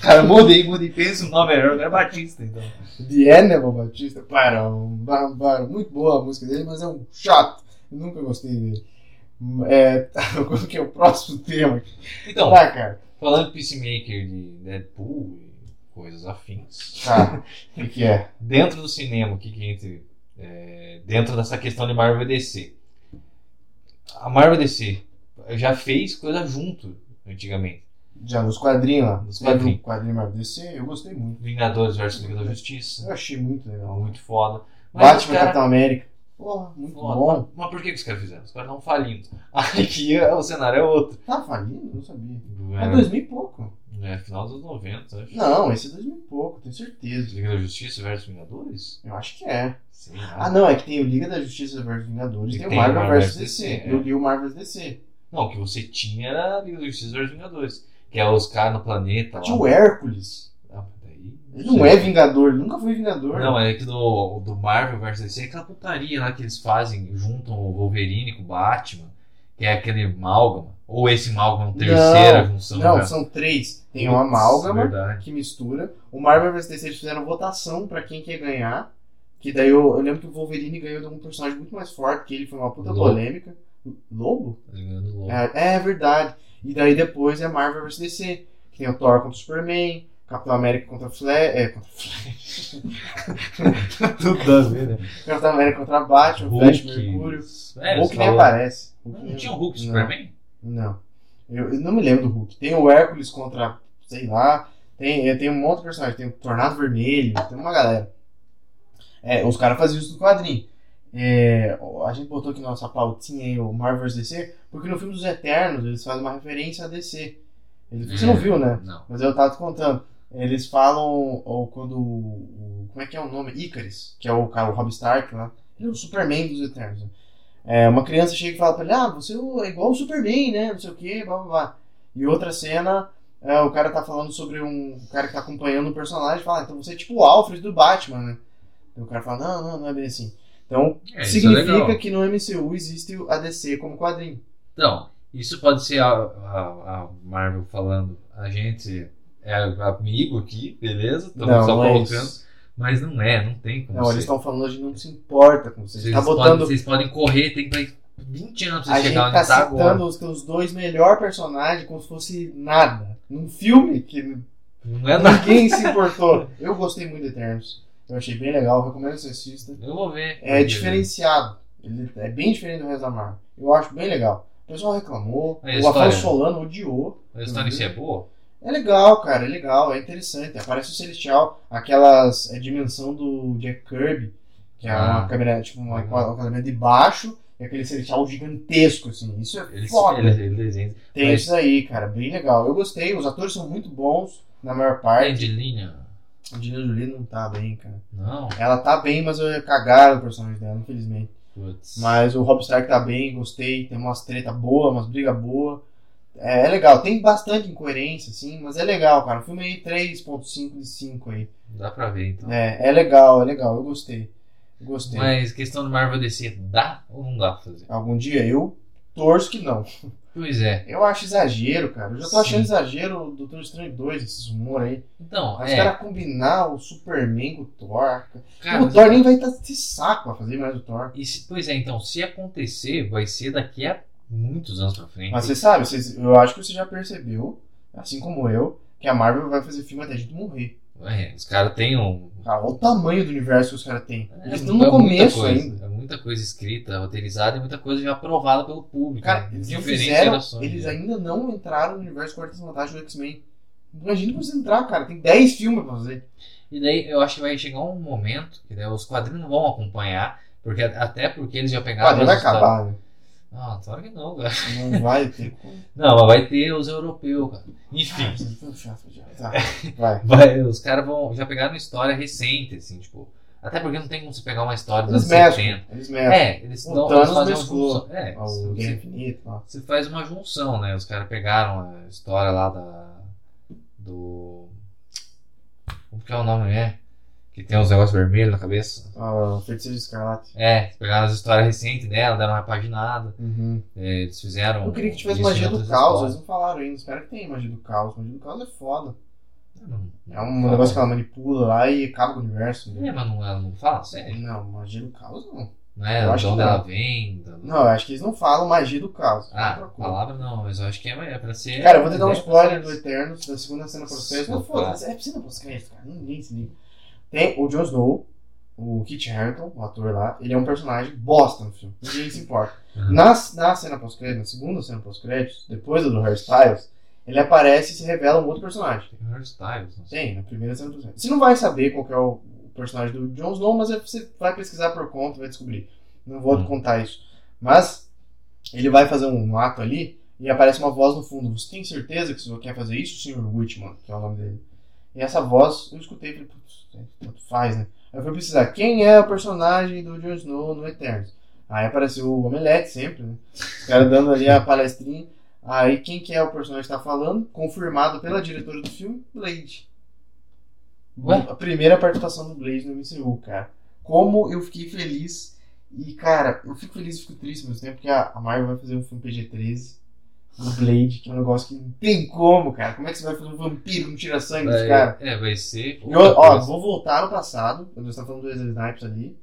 Cara, mudei, mudei, pensa o nome melhor, é Batista, então. The Animal Batista, para, um, para, para, muito boa a música dele, mas é um chato. Eu nunca gostei dele. É, qual (laughs) que é o próximo tema? Então, Ah, cara. falando de Peacemaker, de Deadpool e coisas afins, Tá. O que, que é? dentro do cinema, o que que entre, é, dentro dessa questão de Marvel e DC? A Marvel e DC já fez coisa junto, antigamente. Já nos quadrinhos lá. Nos Teve um quadrinhos. quadrinho Marvel DC, eu gostei muito. Vingadores vs Liga da Justiça, Eu achei muito legal. muito foda. Mas Batman cara- Capitão América. Porra, muito Foda. bom. Mas, por que que os caras fizeram? Os caras estavam falindo. (laughs) Aqui o cenário é outro. Tá falindo? Não sabia. É É, 2000 e pouco. É final dos 90, acho. Não, esse é 2000 e pouco, tenho certeza. Liga da Justiça versus Vingadores? Eu acho que é. Lá. Ah, não, é que tem o Liga da Justiça vs Vingadores E tem o tem Marvel o Marvel vs vs DC. DC, é. Eu li o Marvel DC. Não, o que você tinha era Liga da Justiça versus Vingadores. Que é os caras no planeta lá. Tinha o Hércules. Ah, daí, Ele não é Vingador, nunca foi Vingador. Não, é que do, do Marvel vs DC é aquela putaria lá que eles fazem, juntam o Wolverine com o Batman, que é aquele amálgama. Ou esse amálgama, terceira junção. Não, né? são três. Tem Putz, uma amálgama Verdade. que mistura. O Marvel vs DC eles fizeram votação pra quem quer ganhar. Que daí eu, eu lembro que o Wolverine ganhou de um personagem muito mais forte que ele, foi uma puta Lobo. polêmica. Lobo? Louco. É, é verdade. E daí depois é Marvel vs DC. Que tem o Thor contra o Superman, Capitão América contra Flash. É, contra Flash. (laughs) Tudo a ver, né? Capitão América contra Batman, Flash Mercúrio. É, Hulk nem falou- aparece. Hulk Não nem- tinha o Hulk Não. Superman? Não. Eu, eu não me lembro do Hulk. Tem o Hércules contra, sei lá. Tem, eh, tem um monte de personagem. Tem o Tornado Vermelho. Tem uma galera. É, os caras faziam isso no quadrinho. É, a gente botou aqui na nossa pautinha aí o Marvel vs DC, porque no filme dos Eternos eles fazem uma referência a DC. Eles, você não É, viu, né? Não. Mas eu tava te contando. Eles falam ou quando o, o- Como é que é o nome? Icaris, que é o cara, o Rob Stark lá. Ele é o Superman dos Eternos. É, uma criança chega e fala pra ele: Ah, você é igual o Superman, né? Não sei o que, blá blá blá. E outra cena, é, o cara tá falando sobre um. O cara que tá acompanhando o personagem fala: ah, Então você é tipo o Alfred do Batman, né? E o cara fala: Não, não, não é bem assim. Então, É, é significa que no MCU existe a DC como quadrinho. Então, isso pode ser a, a- a Marvel falando, a gente é amigo aqui, beleza? Estamos só é colocando. Mas não é, não tem como Não, ser. eles estão falando, a gente não se importa com vocês. vocês, Tá podem, botando vocês podem correr, tem pra 20 anos pra A vocês gente chegar onde tá tá citando agora. os teus dois melhores personagens como se fosse nada. Num filme que Não é nada. ninguém se (laughs) importou. Eu gostei muito de Eternos. Eu achei bem legal, recomendo que você assista. Eu vou ver. É diferenciado. Ele é bem diferente do resto da Marvel. Eu acho bem legal. O pessoal reclamou. A o? Afonso Solano odiou. A história em si é boa? É legal, cara, é legal, é interessante. Aparece o Celestial, aquelas é, dimensão do Jack Kirby, que é uma Ah. câmera, tipo, uma, uma câmera de baixo, e aquele Celestial gigantesco, assim. Isso é Eles, foda. eles, eles. Tem Mas- isso aí, cara, bem legal. Eu gostei, os atores são muito bons, na maior parte. Angelina. A Angelina Jolie não tá bem, cara. Não. Ela tá bem, mas eu cagaram o personagem dela, infelizmente. Putz. Mas o Rob Stark tá bem, gostei, tem umas treta boa, umas brigas boas. É, é legal, tem bastante incoerência, assim, mas é legal, cara. O filme aí 3.5 de 5 aí. Dá pra ver então. É, é legal, é legal, eu gostei. Eu gostei. Mas questão do Marvel DC, dá ou não dá pra fazer? Algum dia eu torço que não. Pois é. Eu acho exagero, cara. Eu já tô Sim. achando exagero o Doutor Estranho 2, esses rumores aí. Então, Os é. caras combinar o Superman com o Thor. cara, o Thor nem vai estar de saco pra fazer mais o Thor. se- pois é, então, se acontecer, vai ser daqui a muitos anos pra frente. Mas você sabe, vocês- eu acho que você já percebeu, assim como eu, que a Marvel vai fazer filme até a gente morrer. É, os caras têm um. Cara, olha o tamanho do universo que os caras têm. É, Eles estão no é começo coisa, ainda. É muita coisa escrita, roteirizada e muita coisa já aprovada pelo público. Cara, né? eles fizeram, gerações, eles né? ainda não entraram no universo Quartas Fantásticas do X-Men. Imagina você entrar, cara. Tem 10 filmes pra fazer. E daí eu acho que vai chegar um momento que daí os quadrinhos não vão acompanhar, porque até porque eles já O pegaram. quadrinho vai acabar, né? Não, claro que não, cara. Não vai ter. (laughs) Não, mas vai ter os europeus, cara. Enfim. Ah, você foi chato já. Tá, vai. (laughs) Vai, os caras vão já pegaram uma história recente, assim, tipo. Até porque não tem como você pegar uma história dos anos mesclam. 70. Eles mesclam. É, eles não eles fazem uma junção. É, o você, Guerra Infinita. Ó. você faz uma junção, né? Os caras pegaram a história lá da. Do. Como que é o nome, é? Que tem uns negócios vermelhos na cabeça. Ó, Feiticeiro Escarlate. É, pegaram as histórias recentes dela, deram uma paginada. Uhum. é, eles fizeram. Eu queria que tivesse magia do caos, eles não falaram ainda. Espero que tenha magia do caos. Magia do caos é foda. Não, não É um fala. negócio que ela manipula lá e acaba com o universo. né? É, mas não, ela não fala sério. Não, magia do caos não. Não é Eu de acho onde que ela vem. da- Não, eu acho que eles não falam magia do caos. Ah, palavra não, mas eu acho que é, é pra ser. Cara, eu vou te dar um é spoiler do pra Eternos, da segunda cena pós-crédito. Não foda-se, é cena pós-crédito, cara. Ninguém se liga. Tem o Jon Snow, o Kit Harington, o ator lá. Ele é um personagem bosta no filme. Ninguém se importa. Uhum. Na, na cena pós-crédito, na segunda cena pós-crédito, depois do Hairstyles, ele aparece e se revela um outro personagem. Tem hairstyles, não sei. Tem, na primeira cena pós-crédito. Você não vai saber qual é o, o personagem do Jon Snow, mas aí você vai pesquisar por conta e vai descobrir. Não vou te Hum. contar isso. Mas ele vai fazer um ato ali e aparece uma voz no fundo. Você tem certeza que você quer fazer isso, Sr. Whitman? Que é o nome dele. E essa voz, eu escutei e falei, putz, tanto faz, né? Aí eu fui precisar, quem é o personagem do Jon Snow no Eternos? Aí apareceu o Omelete, sempre, né? Os caras dando ali a palestrinha. Aí quem que é o personagem que tá falando? Confirmado pela diretora do filme, Blade. Ué? A primeira participação do Blade no MCU, cara. Como eu fiquei feliz. E, cara, eu fico feliz e fico triste ao mesmo tempo, porque a Marvel vai fazer um filme PG-13 do Blade, que é um negócio que não tem como, cara. Como é que você vai fazer um vampiro que não tira sangue dos Vai- caras? É, vai ser. E, ó, vou voltar no passado, quando você tá falando do Wesley Snipes ali.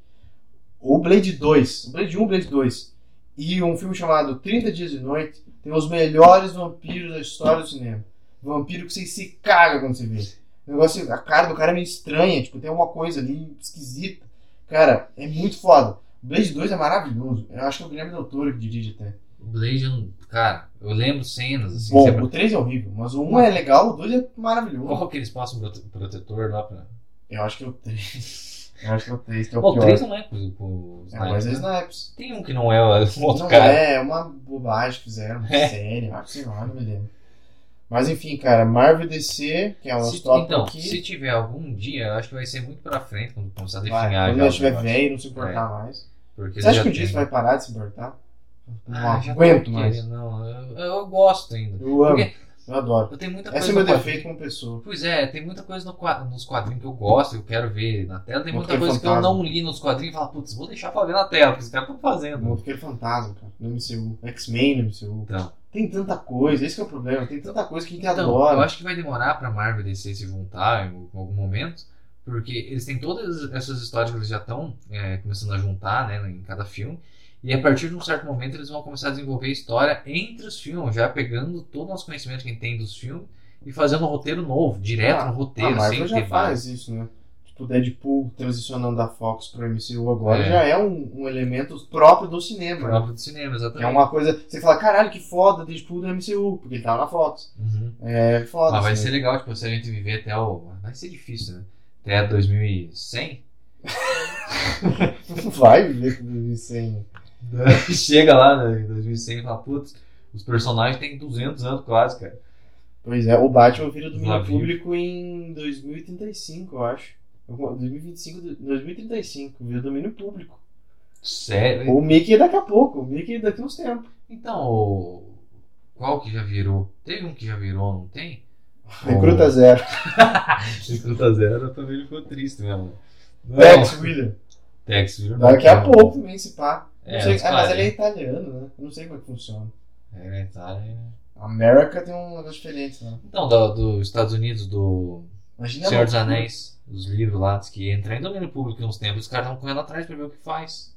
O Blade 2, o Blade 1 e o Blade 2. E um filme chamado 30 Dias de Noite tem os melhores vampiros da história do cinema. Vampiro que você se caga quando você vê. O negócio, a cara do cara é meio estranha, tipo, tem uma coisa ali esquisita. Cara, é muito foda. Blade 2 é maravilhoso. Eu acho que é o Guilherme Del Toro que dirige até. O Blade, eu não- cara, eu lembro cenas assim. Bom, sempre- o 3 é horrível, mas o 1 é legal, o 2 é maravilhoso. Qual que eles passam prote- protetor lá pra. Eu acho que é o 3. (laughs) Eu acho que é o 3 que é o o pior. 3 não é com, com o É o Snipes, né? Snipes. Tem um que não é o outro não cara. é, é uma bobagem que fizeram, uma É. série, acho que sei lá, não me lembro. Mas enfim, cara, Marvel DC, que é o nosso tópico então, aqui. se tiver algum dia, eu acho que vai ser muito pra frente, quando começar a vai, definhar quando já os estiver velho e não se importar mais. Porque Você acha que tem- você vai parar de se importar? Não Ah, aguento mais. Não, eu, eu gosto ainda. Eu amo, Porque eu adoro. eu tenho muita Esse é meu defeito como pessoa. Pois é, tem muita coisa no nos quadrinhos que eu gosto, eu quero ver na tela. Tem muita coisa que eu Fantasma. não li nos quadrinhos e falo, putz, vou deixar pra ver na tela, porque os caras estão fazendo. Motoqueiro Fantasma, cara, no MCU. X-Men no MCU. Então, Tem tanta coisa, esse é o problema. Tem tanta coisa que a gente então adora. eu acho que vai demorar pra Marvel DC se juntar em algum momento, porque eles têm todas essas histórias que eles já estão é, começando a juntar né, em cada filme. E a partir de um certo momento eles vão começar a desenvolver história entre os filmes, já pegando todo o nosso conhecimento que a gente tem dos filmes e fazendo um roteiro novo, direto Ah, no roteiro, a Marvel sem já faz base. isso, né? Tipo, Deadpool transicionando da Fox pro MCU agora É. já é um, um elemento próprio do cinema. Próprio do cinema, exatamente. é uma coisa. Você fala, caralho, que foda Deadpool do MCU, porque ele tava na Fox. Uhum. É foda. Mas vai assim. ser legal, tipo, se a gente viver até o. Vai ser difícil, né? Até 2100. (laughs) Vai viver com 2100. (laughs) Chega lá, né? Em 2100 e fala, putz, os personagens têm 200 anos quase, cara. Pois é, o Batman vira domínio público em 2035, eu acho. 2025, 2035, vira domínio público. Sério? O Mickey daqui a pouco, o Mickey daqui a uns tempos. Então, qual que já virou? Teve um que já virou, não tem? (laughs) Recruta zero. (laughs) Recruta Zero também ficou triste mesmo. Não, Tex Wheeler. Tex virou. Daqui a pouco também se pá. É, sei- ah, mas 40. ele é italiano, né? Eu não sei como é que funciona. É, tá, é. América tem um negócio diferente, né? Então, do- dos Estados Unidos, do Imagina Senhor dos loucura. Anéis, os livros lá, que entra em domínio público uns tempos, os caras estão correndo atrás pra ver o que faz.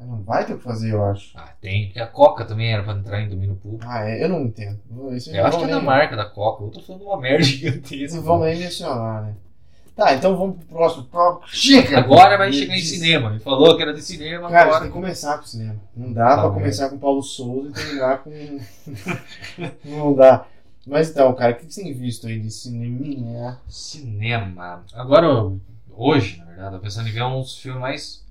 Não vai ter o que fazer, eu acho. Ah, tem, porque a Coca também era pra entrar em domínio público. Ah, é? Eu não entendo. Isso Eu acho que é da marca da Coca, eu tô falando uma merda (laughs) gigantesca. Não vamos nem mencionar, né? Tá, então vamos pro próximo tópico. Chega! Agora vai chegar em cinema. Ele falou que era de cinema, Cara, agora. tem que começar com cinema. Não dá Tá pra bom. começar com Paulo Souza e terminar com. (laughs) não dá. Mas então, cara, o que você tem visto aí de cinema? Cinema. Agora, hoje, na verdade, eu tô pensando em ver uns filmes mais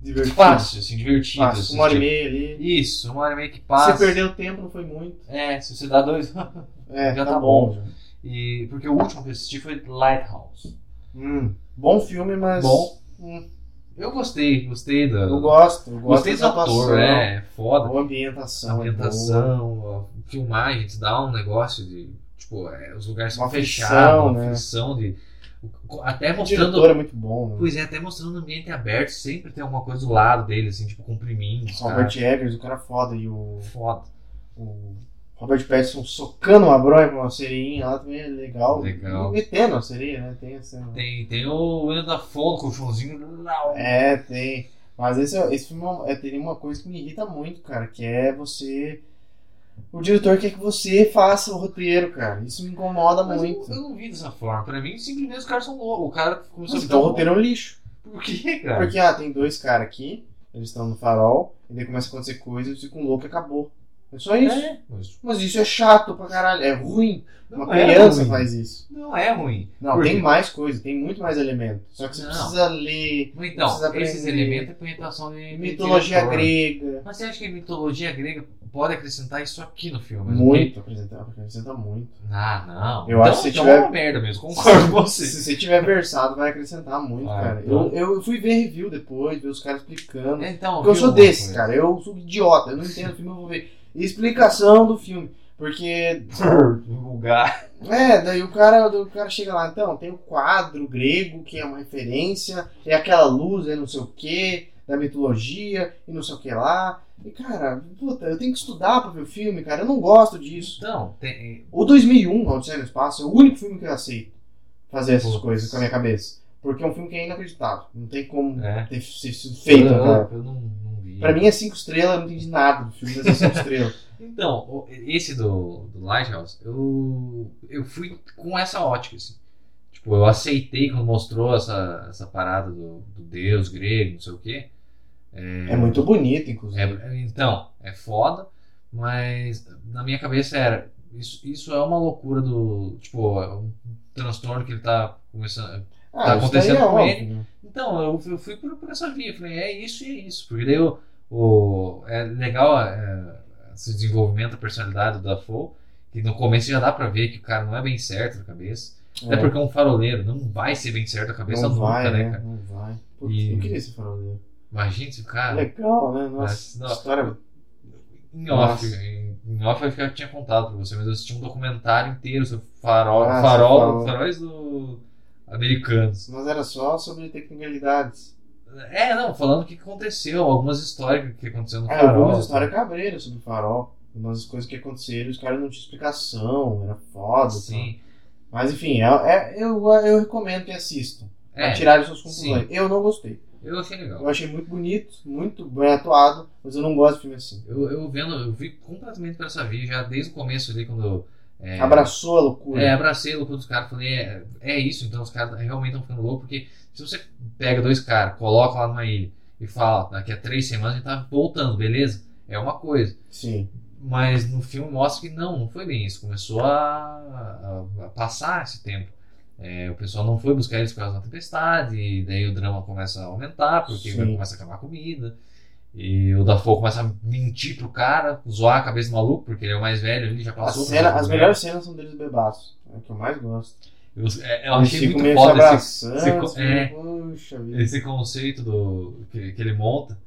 Divertido. fáceis, assim, divertidos. Fácil. assim, Uma hora e tipo- meia ali. Isso, uma hora e meia que Se passa. você perdeu tempo, não foi muito. É, se você dá dois. (laughs) É, Já tá, tá bom. bom. E, porque o último que eu assisti foi Lighthouse. Hum, bom filme, mas. Bom. Hum, Eu gostei, gostei da. eu gosto. Eu gostei do ator, é, foda. A ambientação. A é boa. ambientação, a filmagem, te dá um negócio de. Tipo, é, os lugares são fechados, uma né? aflição de. Até O mostrando. diretor é muito bom, né? Pois é, até mostrando o ambiente aberto, sempre tem alguma coisa do lado dele, assim, tipo, comprimindo. Robert. Eggers, o cara foda. E o, Foda. o Robert Pattinson socando uma bronha pra uma sereinha lá também é legal. Legal. E metendo a sereia, né? Tem essa. Tem, tem o William da no colchãozinho. É, tem. Mas esse, esse filme é, tem uma coisa que me irrita muito, cara, que é você. O diretor quer que você faça o roteiro, cara. Isso me incomoda Mas muito. eu, eu não vi dessa forma. Pra mim, simplesmente os caras são loucos. O cara começou Mas a então o roteiro é um lixo. louco. Por quê, cara? Porque, ah, tem dois caras aqui, eles estão no farol, e daí começa a acontecer coisas, eles ficam loucos e acabou. É só isso. É, mas isso é chato pra caralho, é ruim. não Uma é criança ruim. faz isso. Não é ruim. Não, Por tem quê? mais coisa, tem muito mais elemento. Só que você Não. precisa ler Então, Precisa esses elementos é punhetação de de mitologia diretor. grega. Mas você acha que a mitologia grega pode acrescentar isso aqui no filme? Muito, apresenta, apresenta muito. Ah, não. Eu então, acho que se então tiver- é uma merda mesmo. Concordo com você. Se você tiver versado, vai acrescentar muito, Ah, cara. então. Eu, eu fui ver review depois, ver os caras explicando. Então, Porque eu sou desse, cara. Eu sou idiota. Eu não entendo o filme, eu vou ver explicação do filme. Porque Divulgar. É, daí o cara, o cara chega lá, então, tem o quadro grego, que é uma referência, é aquela luz, é não sei o que, da mitologia, e não sei o que lá. E, cara, puta, eu tenho que estudar pra ver o filme, cara, eu não gosto disso. Então, tem, O 2001, Odisseia no Espaço, é o único filme que eu aceito fazer essas Putz. coisas com a minha cabeça. Porque é um filme que é inacreditável. Não tem como É. ter sido feito, eu, cara. eu não, não. Pra mim é 5 estrelas, eu não entendi nada do filme, mas é 5 estrelas. (laughs) Então, esse do, do Lighthouse, eu, eu fui com essa ótica, assim. Tipo, eu aceitei quando mostrou essa, essa parada do, do deus grego, não sei o quê. É muito bonito, inclusive. É, então, é foda, mas na minha cabeça era. Isso, isso é uma loucura do. Tipo, é um transtorno que ele tá começando. Ah, tá acontecendo é com óbvio, ele. né? Então, eu fui, eu fui por, por essa via. Eu falei, é isso e é isso. Porque daí o, o, é legal é, esse desenvolvimento da personalidade do Dafoe. Que no começo já dá pra ver que o cara não é bem certo na cabeça. Até É, porque é um faroleiro, não vai ser bem certo a cabeça não nunca, vai, né, né? cara? Não vai. Putz, E- eu queria ser faroleiro. Imagina se o cara. Legal, né? Nossa, Mas, não. história. Em off, em, em off eu tinha contado pra você, mas eu assisti um documentário inteiro sobre farol, Ah, farol, faróis do americanos. Mas era só sobre tecnicalidades. É, não, falando o que aconteceu, algumas histórias que aconteceu no É, farol. algumas histórias cabreiras sobre o farol. Umas coisas que aconteceram, os caras não tinham explicação, era foda. Sim. Mas enfim, é, é- eu, eu recomendo que assistam. Pra É, tirar suas conclusões. Eu não gostei. eu achei legal. Eu achei muito bonito, muito bem atuado, mas eu não gosto de filme assim. Eu, eu vendo, eu vi completamente pra essa via já desde o começo ali, quando. É, Abraçou a loucura. É, abracei a loucura dos caras, falei, é, é isso, então os caras realmente estão ficando loucos, porque se você pega dois caras, coloca lá numa ilha e fala, daqui a três semanas a gente tá voltando, beleza? É uma coisa. Sim. Mas no filme mostra que não, não foi bem isso. Começou a, a- a passar esse tempo. É, o pessoal não foi buscar eles por causa da tempestade, e daí o drama começa a aumentar, porque Sim. começa a acabar a comida. E o Dafoe começa a mentir pro cara, zoar a cabeça do maluco, porque ele é o mais velho, ele já passou. cena- as melhores cenas são deles bebaços. É o que eu mais gosto. Eu, é, eu Eles achei muito foda se esse, esse co- é. Esse conceito do, que, que ele monta.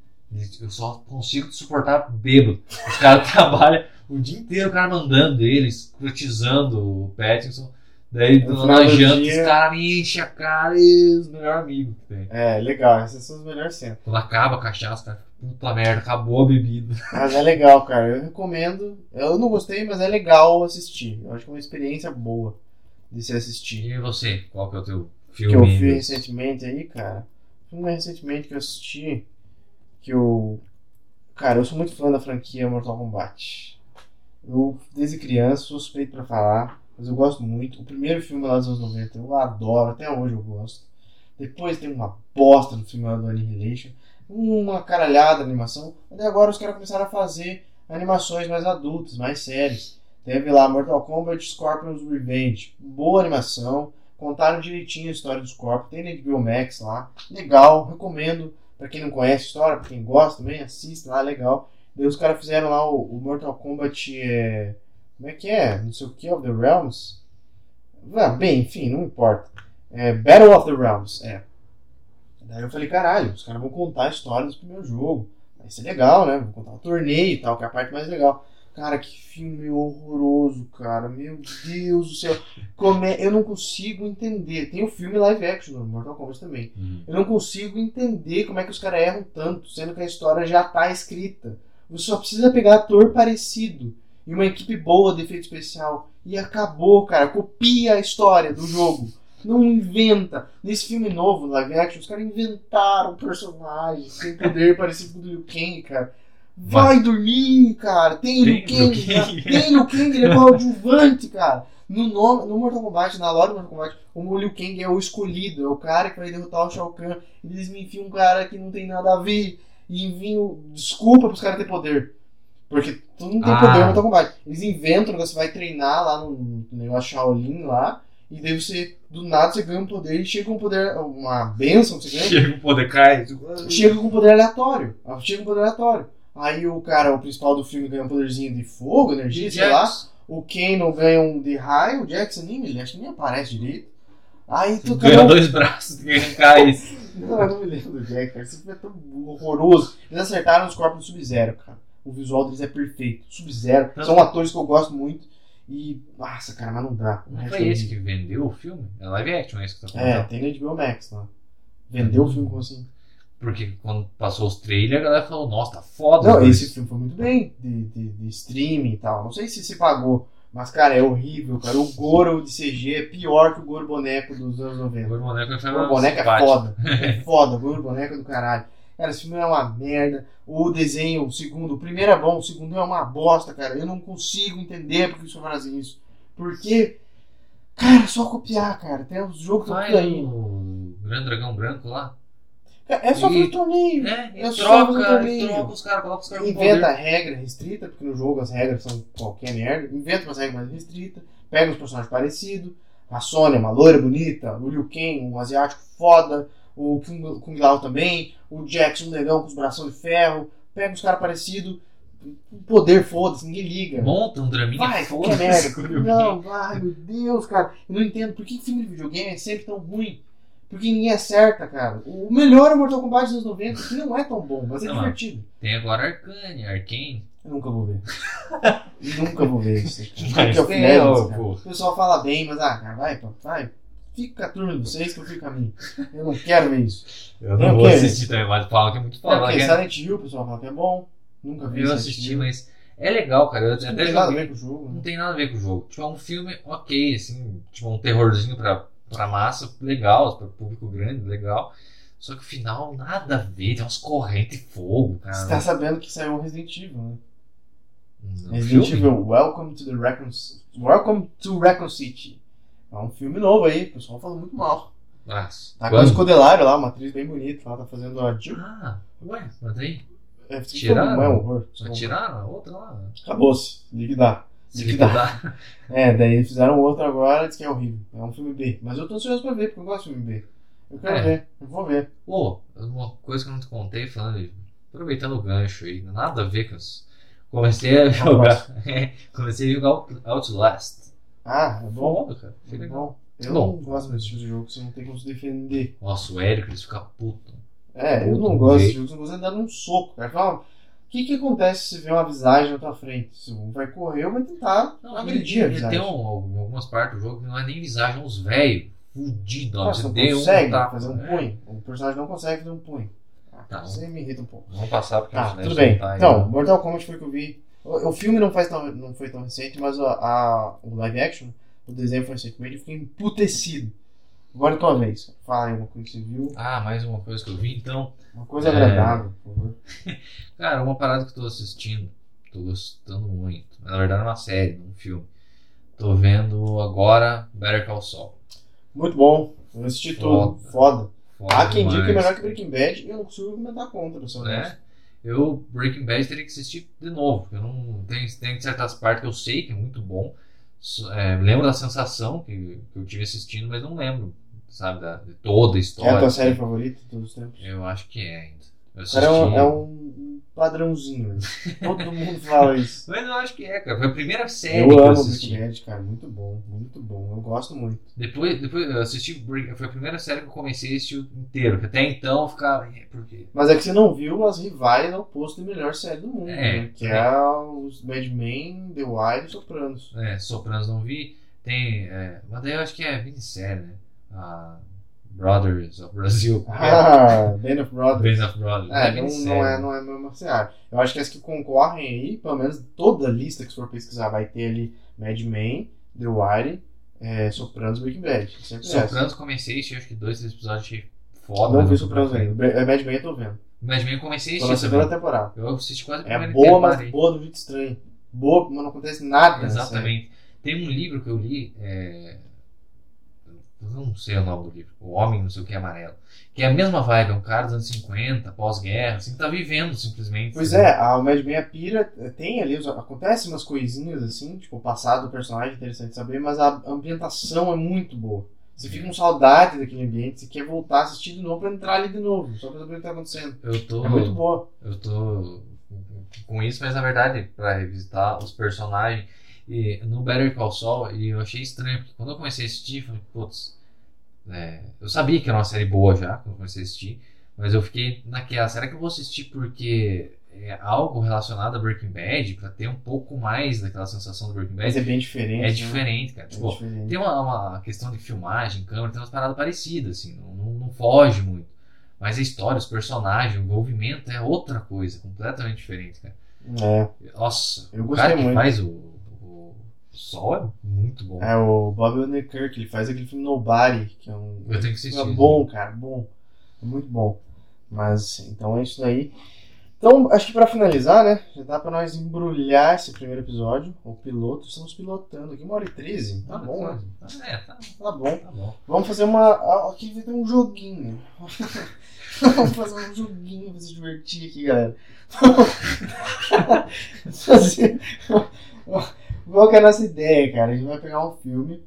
Eu só consigo suportar bêbado. Os caras (laughs) trabalham o dia inteiro, o cara mandando eles, escrotizando o Pattinson. Daí, No na janta, dia- os caras me enchem a cara e os melhores amigos que tem. É, legal. Essas são as melhores cenas. Quando acaba a cachaça, ficam, puta merda, acabou a bebida. (laughs) Mas é legal, cara. Eu recomendo. Eu não gostei, mas é legal assistir. Eu acho que é uma experiência boa de se assistir. E você, qual que é o teu que filme? eu vi recentemente aí, cara. Filme recentemente que eu assisti. Que eu. Cara, eu sou muito fã da franquia Mortal Kombat. Eu, desde criança, sou suspeito pra falar, mas eu gosto muito. O primeiro filme lá dos anos 90 eu adoro, até hoje eu gosto. Depois tem uma bosta no filme lá do Annihilation. Uma caralhada de animação. Até agora os caras começaram a fazer animações mais adultas, mais sérias. Teve lá Mortal Kombat Scorpion's Revenge. Boa animação. Contaram direitinho a história dos corpos. Tem na HBO Max lá. Legal, recomendo. Pra quem não conhece a história, pra quem gosta também, assista lá, legal. Daí os caras fizeram lá o, o Mortal Kombat. É... Como é que é? Não sei o que, of the Realms? Ah, bem, enfim, não importa. É Battle of the Realms, é. Daí eu falei, caralho, os caras vão contar a história do primeiro jogo. Vai ser legal, né? Vão contar o torneio e tal, que é a parte mais legal. Cara, que filme horroroso, cara. Meu Deus do céu. Como é- Eu não consigo entender. Tem o filme live action no Mortal Kombat também. Hum. Eu não consigo entender como é que os caras erram tanto, sendo que a história já tá escrita. Você só precisa pegar ator parecido e uma equipe boa de efeito especial. E acabou, cara. Copia a história do jogo. Não inventa. Nesse filme novo, live action, os caras inventaram um personagem sem poder parecido com o do Liu Kang, cara. Vai dormir, cara. Tem, Tem Liu Kang. Tem Liu Kang, ele é coadjuvante, cara. No, nome, no Mortal Kombat, na lore do Mortal Kombat, o Liu Kang é o escolhido, é o cara que vai derrotar o Shao Kahn. E eles me enfiam um cara que não tem nada a ver. E enviam desculpa pros caras ter poder. Porque tu não tem Ah. poder no Mortal Kombat. Eles inventam que você vai treinar lá no, negócio Shaolin lá. E daí você, do nada, você ganha um poder e chega um poder, uma benção que você ganha. Chega o poder cair. Chega com poder aleatório. Chega com poder aleatório. Aí o cara, o principal do filme, ganha um poderzinho de fogo, energia, sei lá. O Kano ganha um de raio, o Jackson nem, ele acho que nem aparece direito. Aí tu Ganhou dois braços, tem isso. (laughs) Não, eu não me lembro do Jack, cara. Esse filme é tão horroroso. Eles acertaram os corpos do Sub-Zero, cara. O visual deles é perfeito. Sub-Zero. São atores que eu gosto muito. E. Nossa, cara, mas não dá. O Não foi é esse que vendeu o filme? É live action esse que tá É, falando. tem na HBO Max lá. Vendeu o filme como assim? Porque quando passou os trailers, a galera falou, nossa, tá foda. Não, esse filme foi muito bem de, de, de streaming e tal. Não sei se se pagou. Mas, cara, é horrível, cara. O Goro de CG é pior que o Goro boneco dos anos 90. O boneco foi O boneco é simpático. foda. É (laughs) foda, o boneco é do caralho. Cara, esse filme é uma merda. O desenho, o segundo, o primeiro é bom, o segundo é uma bosta, cara. Eu não consigo entender porque isso fazem isso. Porque, cara, é só copiar, cara. Tem os jogos tudo aí. o Grande Dragão Branco lá. É só E- fazer torneio. É, É só troca, torneio. troca os caras, coloca os caras Inventa regra restrita, porque no jogo as regras são qualquer merda. Inventa umas regras mais restritas. Pega os personagens parecidos. A Sônia, uma loira bonita. O Liu Kang, um asiático foda. O Kung, Kung Lao também. O Jackson, um negão com os bração de ferro. Pega os caras parecidos. poder, foda-se, ninguém liga. Monta um draminha Vai, foda-se, qualquer merda. (laughs) Não, vai, meu Deus, cara. Eu não entendo por que filme de videogame é sempre tão ruim. Porque ninguém acerta, cara. O melhor é Mortal Kombat dos anos 90, que não é tão bom, mas é Não, divertido. Tem agora Arcane, Arcane. Eu nunca vou ver. nunca vou ver isso. (laughs) Mas cara. pô. O pessoal fala bem, mas ah, cara, vai, vai. Fica com a turma de vocês que eu fico a minha. Eu não quero ver isso. Eu não o vou assistir também, mas falam que é muito É, foda. porque que é- Silent Hill, o pessoal fala que é bom. Nunca vi Eu assisti, Hill. mas é legal, cara. Eu Não até tem nada a joguei. ver com o jogo. Não né? tem nada a ver com o jogo. Tipo, é um filme ok, assim, tipo, um terrorzinho pra, pra massa, legal, pra público grande, legal. Só que o final, nada a ver, tem umas correntes de fogo, cara. Você tá sabendo que saiu um Resident Evil, né? Resident filme? Evil Welcome to the Raccoon Welcome to Raccoon City. É um filme novo aí, o pessoal fala muito mal. Nossa, Tá com quando? Escodelário lá, uma atriz bem bonita, ela tá fazendo a Jill. Ah, ué, mas aí? É, Tiraram? Não é horror. Só tiraram a outra lá. Acabou-se, liquidar. Se Liquidar. É, daí fizeram outro agora, diz que é horrível. É um filme B. Mas eu tô ansioso pra ver, porque eu gosto de filme B. Eu quero É. ver, eu vou ver. Pô, uma coisa que eu não te contei, falando, aproveitando o gancho aí, nada a ver com isso. Comecei a jogar. (laughs) comecei a jogar Out- Outlast. Ah, é bom. Foda, cara. Foi É legal. bom. Eu Bom. não gosto desse tipo de jogo, você não tem como se defender. Nossa, o Érico, eles ficam putos. É, eu Puta, não gosto desse jogo, você não consegue dar um soco. Cara, fala, o que que acontece se você vê uma visagem na tua frente? Se um vai correr, ou vai tentar Não, agredir a ele, ele visagem. tem um, algumas partes do jogo que não é nem visagem, é uns velhos, fudidos. Ah, Você não deu consegue um tapa. fazer um né? punho. O personagem não consegue fazer um punho. Ah, Tá. Você me irrita um pouco. Vamos passar porque Tá, senão tudo bem. não tá aí, Então? Mortal Kombat foi o que eu vi. O, o filme não, faz tão, não foi tão recente, mas a, a- o live action, o desenho foi recentemente, eu fiquei emputecido. Agora é tua vez. Fala aí uma coisa que você viu. Ah, mais uma coisa que eu vi, então. Uma coisa É. agradável, por favor. (laughs) Cara, uma parada que eu tô assistindo, tô gostando muito. Na verdade, é uma série, não um filme. Tô vendo agora Better Call Saul. Muito bom. Eu assisti tudo. Foda. Foda. Há quem diga que é melhor que Breaking Bad e eu não consigo comentar contra, ser honesto. né? Eu, Breaking Bad, teria que assistir de novo. porque Eu não tem, tem certas partes que eu sei que é muito bom. É, lembro da sensação que, que eu tive assistindo, mas não lembro, sabe, da, de toda a Que é história. a tua série favorita de todos os tempos? Eu acho que é ainda. Eu cara é um, é um padrãozinho. (laughs) Todo mundo fala isso. Mas eu acho que é, cara. Foi a primeira série Eu que eu amo assisti. Breaking Bad, cara. Muito bom, muito bom. Eu gosto muito. Depois, depois eu assisti. Foi a primeira série que eu comecei a assistir inteiro. Até então eu ficava. "É, Por quê? Mas é que você não viu as rivais ao posto de melhor série do mundo, É, né? Que é. é os Mad Men, The Wire e Sopranos. É, Sopranos não vi. Tem. É, mas daí eu acho que é minissérie, né? A Brothers of Brazil. (laughs) Ah, Band of Brothers. Band of Brothers. É, é não, não é, não é a mesma seara. Eu acho que as que concorrem aí, pelo menos toda a lista que você for pesquisar, vai ter ali Mad Men, The Wire, é, Sopranos e Breaking Bad. Sopranos comecei a assistir, acho que dois, três episódios achei foda. Não vi Sopranos ainda. É, Mad Men eu tô vendo. Mas bem, eu comecei a Tô na assistir segunda temporada. Eu assisti quase a É primeira boa, inteira, mas boa do jeito estranho. Boa, mas não acontece nada. Exatamente. Tem um livro que eu li, é... eu não sei o nome do livro, O Homem Não Sei O Que é Amarelo, que é a mesma vibe, é um cara dos anos 50, pós-guerra, assim, tá vivendo simplesmente. Pois sabe? é, a Mad Men pira eh, tem ali, os- acontece umas coisinhas assim, tipo, o passado do personagem é interessante saber, mas a ambientação é muito boa. Você fica com saudade daquele ambiente, você quer voltar a assistir de novo pra entrar ali de novo, só pra saber o que tá acontecendo. Eu tô, É muito boa. eu tô com isso, mas na verdade, pra revisitar os personagens, e no Better Call Saul, e eu achei estranho, porque quando eu comecei a assistir, eu falei, putz, é, eu sabia que era uma série boa já, quando eu comecei a assistir, mas eu fiquei naquela, será que eu vou assistir porque é algo relacionado a Breaking Bad, pra ter um pouco mais daquela sensação do Breaking Mas Bad? é bem diferente. É né? diferente, cara. É Tipo, diferente. tem uma, uma questão de filmagem, câmera, tem umas paradas parecidas, assim, não, não, não foge muito. Mas a história, os personagens, o envolvimento é outra coisa, completamente diferente, cara. É, Nossa, Eu o gostei cara que muito. faz o Sol é muito bom. é o Bob Odenkirk, ele faz aquele filme Nobody, que é um Eu tenho que assistir. É bom, cara, bom. É muito bom. Mas, então é isso daí. Então, acho que pra finalizar, né? Já dá pra nós embrulhar esse primeiro episódio, o piloto. Estamos pilotando aqui, uma hora e treze. Tá bom, né? É, tá, Tá bom. tá bom. Vamos fazer uma. Aqui vai ter um joguinho. (laughs) Vamos fazer um joguinho pra se divertir aqui, galera. (laughs) fazer. Qual que é a nossa ideia, cara? A gente vai pegar um filme,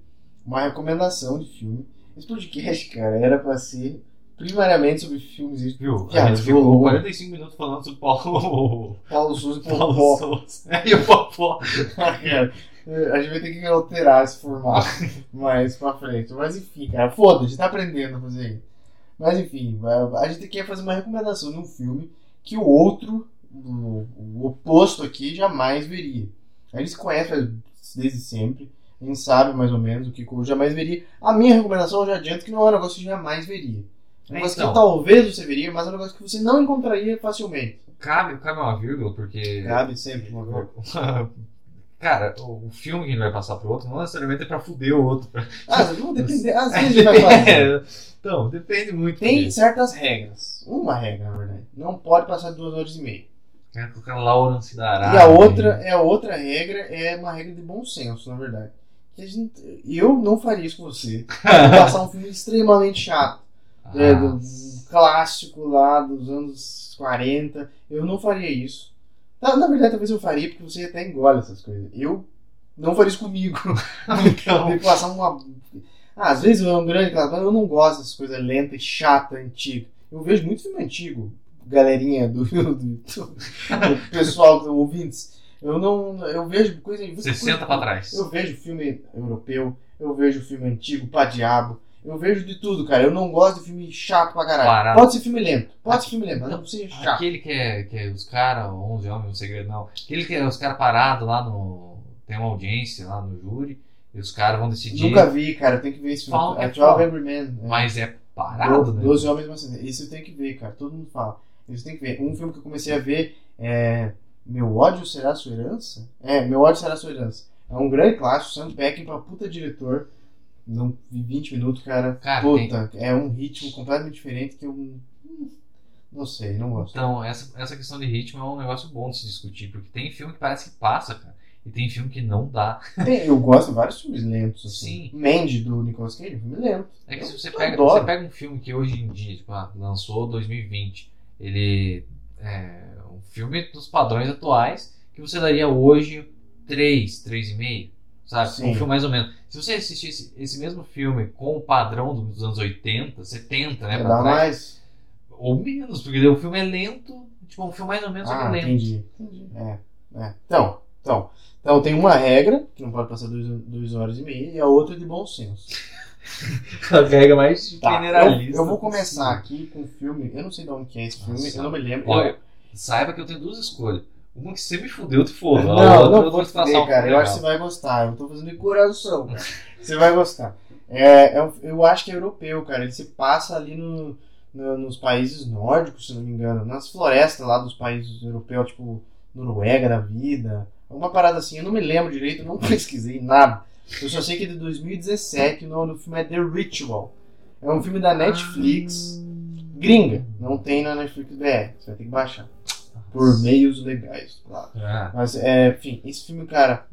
uma recomendação de filme. Esse podcast, cara, era pra ser primariamente sobre filmes Viu? Já, a gente ficou rolou. 45 minutos falando sobre Paulo, (laughs) Paulo Souza e Paulo Popó. Souza. E o Popó. (laughs) Cara, a gente vai ter que alterar esse formato mais pra frente. Mas enfim, cara, foda, a gente tá aprendendo a fazer isso. Mas enfim, a gente quer fazer uma recomendação de um filme que o outro, o oposto aqui, jamais veria. A gente se conhece desde sempre, a gente sabe mais ou menos o que eu jamais veria. A minha recomendação, eu já adianto que não é um negócio que jamais veria. É um negócio Então. que talvez você veria, mas é um negócio que você não encontraria facilmente. Cabe, cabe uma vírgula, porque. Cabe sempre uma coisa. (laughs) Cara, o filme que gente vai passar pro outro não necessariamente é pra fuder o outro. Ah, não depender, às vezes (laughs) vai fazer. então, depende muito. Tem certas regras. Uma regra, na verdade. Não pode passar de duas horas e meia. Quero colocar Lawrence da Arábia. E a outra, é a outra regra é uma regra de bom senso, na verdade. Gente, eu não faria isso com você. Passar um (laughs) filme extremamente chato. Ah, é, do clássico lá dos anos 40. Eu não faria isso. Na, na verdade, talvez eu faria porque você até engole essas coisas. Eu não faria isso comigo. (laughs) Então. De passar uma. Ah, às vezes é um grande eu não gosto dessas coisas lentas chatas, antigas. Eu vejo muito filme antigo, galerinha do, (laughs) do, do pessoal, do ouvintes. Eu não. Eu vejo coisa. 60 pra trás. Eu vejo filme europeu, eu vejo filme antigo pra diabo. Eu vejo de tudo, cara. Eu não gosto de filme chato pra caralho. Parado. Pode ser filme lento. Pode ser filme lento, mas não precisa ser chato. Aquele que é, que é os caras, 11 homens, um segredo, não. Aquele que é os caras parados lá no. Tem uma audiência lá no júri e os caras vão decidir. Nunca vi, cara. Tenho que ver esse filme. Falam que É é 12 foda. Angry Men. é. Mas é parado, Do- né? Doze Homens Mas Isso tenho que ver, cara. Todo mundo fala. Isso tem que ver. Um filme que eu comecei a ver é Meu ódio será sua herança? É, Meu ódio será sua herança. É um grande clássico, Sam Peckinpah, puta diretor. Não vi 20 minutos, cara. Cara, puta, é um ritmo completamente diferente que eu hum, não sei, não gosto. Então, essa, essa questão de ritmo é um negócio bom de se discutir, porque tem filme que parece que passa, cara. E tem filme que não dá. (laughs) Tem- eu gosto de vários filmes lentos assim. Sim. Mandy do Nicolas Cage, um filme lento. É que Eu- se você pega, adoro. você pega um filme que hoje em dia, tipo, ah, lançou 2020, ele é um filme dos padrões atuais que você daria hoje 3, 3,5, sabe? Sim. Um filme mais ou menos. Se você assistisse esse mesmo filme com o padrão dos anos 80, 70, né, É, pra dá trás, mais. ou menos, porque o filme é lento, tipo, um filme mais ou menos que Ah, é lento. entendi. entendi. É, é. Então, então, então tem uma regra, que não pode passar duas, duas horas e meia, e a outra é de bom senso. (laughs) A regra mais Tá, eu, generalista. eu vou começar aqui com um filme, eu não sei de onde que é esse filme, Nossa. eu não me lembro. Olha, Eu- saiba que eu tenho duas escolhas. Uma que você me fudeu, te foda. não, não eu vou te passar um cara, filme eu acho que você vai gostar, eu tô fazendo de coração, cara. Você vai gostar. É, é um- eu acho que é europeu, cara, ele se passa ali no, no- nos países nórdicos, se não me engano, nas florestas lá dos países europeus, tipo Noruega da vida, uma parada assim, eu não me lembro direito, eu não (laughs) pesquisei nada. Eu só sei que é de 2017, o nome do filme é The Ritual. É um filme da Netflix, gringa, não tem na Netflix BR, você vai ter que baixar. Por meios legais, claro. Ah, Mas, é, enfim, esse filme, cara,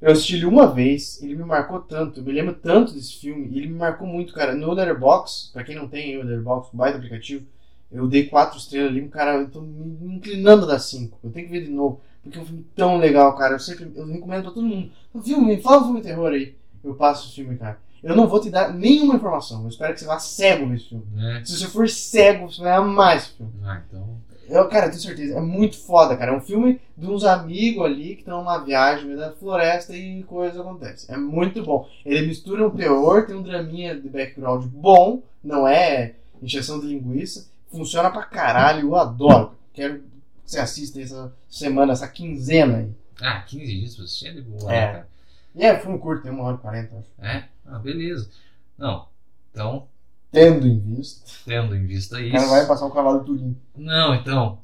eu assisti ele uma vez, ele me marcou tanto, eu me lembro tanto desse filme, ele me marcou muito, cara. No Letterboxd, pra quem não tem o Letterboxd, baita aplicativo, eu dei quatro estrelas ali, cara, eu tô me inclinando das cinco. Eu tenho que ver de novo, porque é um filme tão legal, cara. Eu sempre, eu recomendo pra todo mundo. Um filme, fala um filme de terror aí. Eu passo o filme, cara. Eu não vou te dar nenhuma informação, eu espero que você vá cego nesse filme. né? Se você for cego, você vai amar esse filme. Ah, então. Eu, cara, eu tenho certeza. É muito foda, cara. É um filme de uns amigos ali que estão numa viagem no meio da floresta e coisas acontecem. É muito bom. Ele mistura um terror, tem um draminha de background bom, não é encheção de linguiça. Funciona pra caralho, eu adoro. Quero que você assista essa semana, essa quinzena aí. Ah, 15 dias pra assistir é de boa, É. né, cara? E é filme curto, tem uma hora e quarenta, acho. É? Ah, beleza. Não. Então, Tendo em vista. tendo em vista O isso. cara vai passar o cavalo do Turim. Não, então.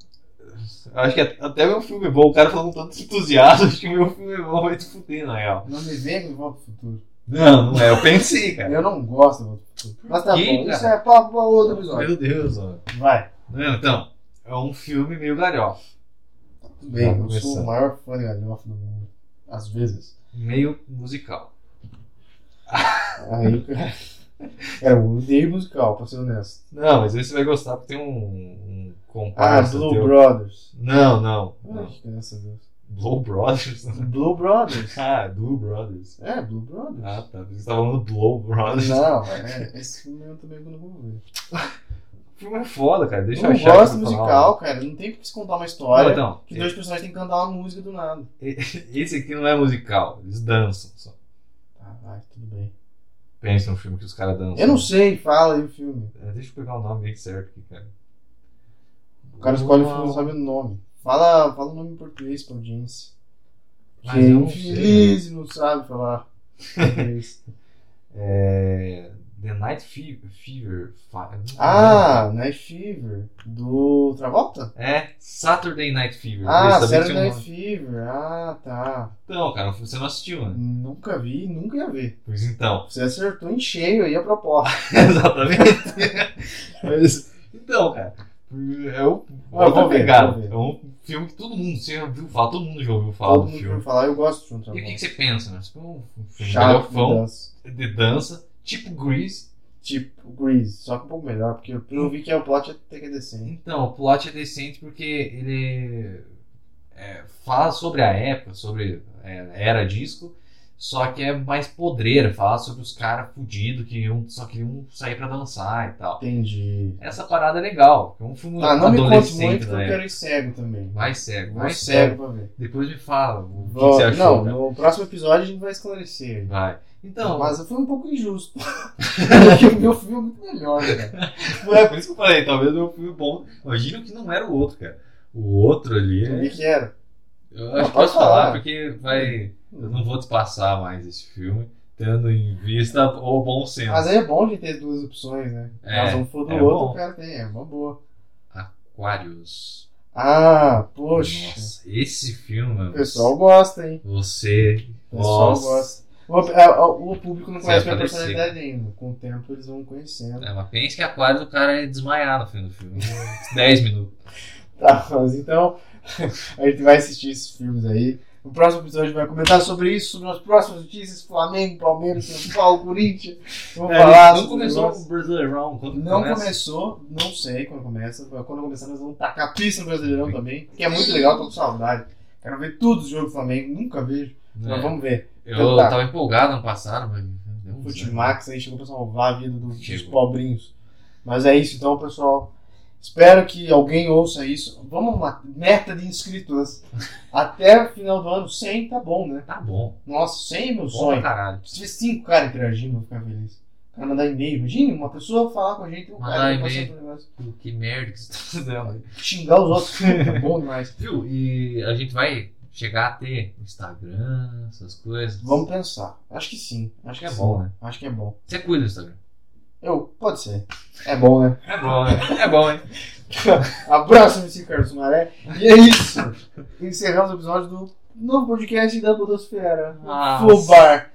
Acho que até meu filme é bom. O cara falando tanto entusiasmo, (laughs) acho que meu filme é bom, vai te fuder, na real. Não me venha que volta pro futuro. Não, não é. Eu pensei, cara. Eu não gosto do Volta pro futuro. Mas tá quê, bom, cara? isso é papo pra outro episódio. Meu Deus, ó. Vai. Não, então. É um filme meio galhofa. Tudo bem, eu sou o maior fã de galhofa do mundo. Às vezes. Meio musical. Aí, cara. É, eu odeio musical, pra ser honesto. Não, mas esse você vai gostar porque tem um, um Ah, comparsa Blue teu. Brothers. Não, não. não. Ai, graças a Deus. Blow Brothers? Blue Brothers. (laughs) ah, Blue Brothers. É, Blue Brothers. Ah, tá. Você tava falando Blow Brothers. Não, é, esse filme eu também não vou ver. (laughs) O filme é foda, cara. Deixa Eu eu achar. gosto de pra musical, cara. Não tem que se contar uma Não, história então, que dois personagens têm que cantar uma música do nada. (laughs) esse aqui não é musical. Eles dançam só. Tá, vai, tudo bem. Pensa no filme que os caras dançam. Eu não sei, fala aí o filme. É, deixa eu pegar o nome bem certo aqui, cara. O cara escolhe o filme e não sabe o nome. Fala, fala o nome em português pra audiência. Mas Que é eu não infeliz e não sabe falar. (laughs) É. The Night Fe- Fever. Fi- ah, Night Fever. Do Travolta? É, Saturday Night Fever. Ah, Saturday um Night. Fever. Ah, tá. Então, cara, você não assistiu, né? Nunca vi, nunca ia ver. Pois então. Você acertou em cheio aí a proposta. (laughs) Exatamente. (laughs) Mas, então, cara. É um, Ah, outra vou ver. É um filme que todo mundo você já ouviu falar, todo mundo já ouviu falar Todo do mundo filme. ouviu falar, eu gosto de John E o que, que você pensa, né? Tipo, um filme Chato, galhofão, dança. de dança, tipo Grease. Tipo Grease, só que um pouco melhor, porque eu eu vi que é o plot até que é decente. Então, o plot é decente porque ele é, fala sobre a época, sobre é, era disco, só que é mais podreira, fala sobre os caras fudidos que iam, só queriam sair pra dançar e tal. Entendi. Essa parada é legal, é um filme Ah, não me conte muito que eu quero ir cego também. Vai cego, vai cego cego. pra ver. Depois me fala o que, que Vou- você achou. não, no próximo episódio a gente vai esclarecer. Vai. Então, Mas foi um pouco injusto. (laughs) Porque o meu filme é muito melhor, cara. é por isso que eu falei, talvez o meu filme bom. Imagina que não era o outro, cara. O outro ali O é. que era? Eu Não, acho que posso falar, falar. porque vai. Eu não vou te passar mais esse filme, tendo em vista o bom senso. Mas aí é bom de ter duas opções, né? É, Mas um for do é outro, o cara tem. É uma boa. Aquarius. Ah, poxa. Nossa, esse filme. O pessoal gosta, hein? Você. O pessoal gosta. O, é, o público não conhece minha vai aparecer. personalidade ainda. Com o tempo eles vão conhecendo. É, mas pense que Aquarius o cara é desmaiar no fim do filme. (laughs) 10 minutos. Tá, mas então (laughs) a gente vai assistir esses filmes aí. No próximo episódio a gente vai comentar sobre isso, sobre as próximas notícias, Flamengo, Palmeiras, São Paulo, Corinthians. Vamos falar não começou o Brasileirão. Quando Não começa? começou, não sei quando começa. Quando começar, nós vamos tacar pista no Brasileirão também, que é muito legal, tô com saudade. Quero ver tudo do jogo do Flamengo, nunca vejo. Mas É. vamos ver. Eu Então tá. tava empolgado ano passado, mas. deu um O zero. Max aí chegou pra salvar a vida do- dos Chegou. pobrinhos. Mas é isso então, pessoal. Espero que alguém ouça isso. Vamos uma meta de inscritos. (laughs) Até o final do ano, 100 tá bom, né? Tá bom. Nossa, 100 é meu Bom sonho. caralho. Se tiver 5 caras interagindo, eu vou ficar feliz. O cara mandar e-mail. Imagine uma pessoa falar com a gente, um Mandar cara passando um negócio. Que merda que você tá fazendo. Xingar os outros. é (laughs) bom demais. Viu? E a gente vai chegar a ter Instagram, essas coisas. Vamos pensar. Acho que sim. Acho Acho que que é sim. bom, né? Acho que é bom. Você cuida do Instagram. Eu, pode ser. É bom, né? É bom, né? É bom, hein? (laughs) Abraço, MC Carlos Maré. E é isso. Encerramos o episódio do novo podcast da Budosfera. Nossa. Fubar.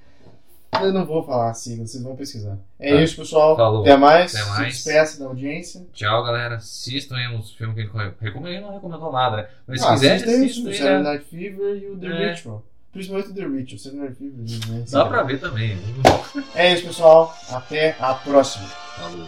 Eu não vou falar assim, vocês vão pesquisar. É Tá. isso, pessoal. Falou. Até mais. Até Se mais. despeça da audiência. Tchau, galera. Assistam aí uns filmes que gente recomendou. Ele não recomendou nada, né? Mas se Ah, quiser, assista aí assista o Saturday né? Night Fever e o The É. Ritual. Principalmente o The Ritual. Saturday Night Fever. Né? Dá pra ver também. É isso, pessoal. Até a próxima. Falou.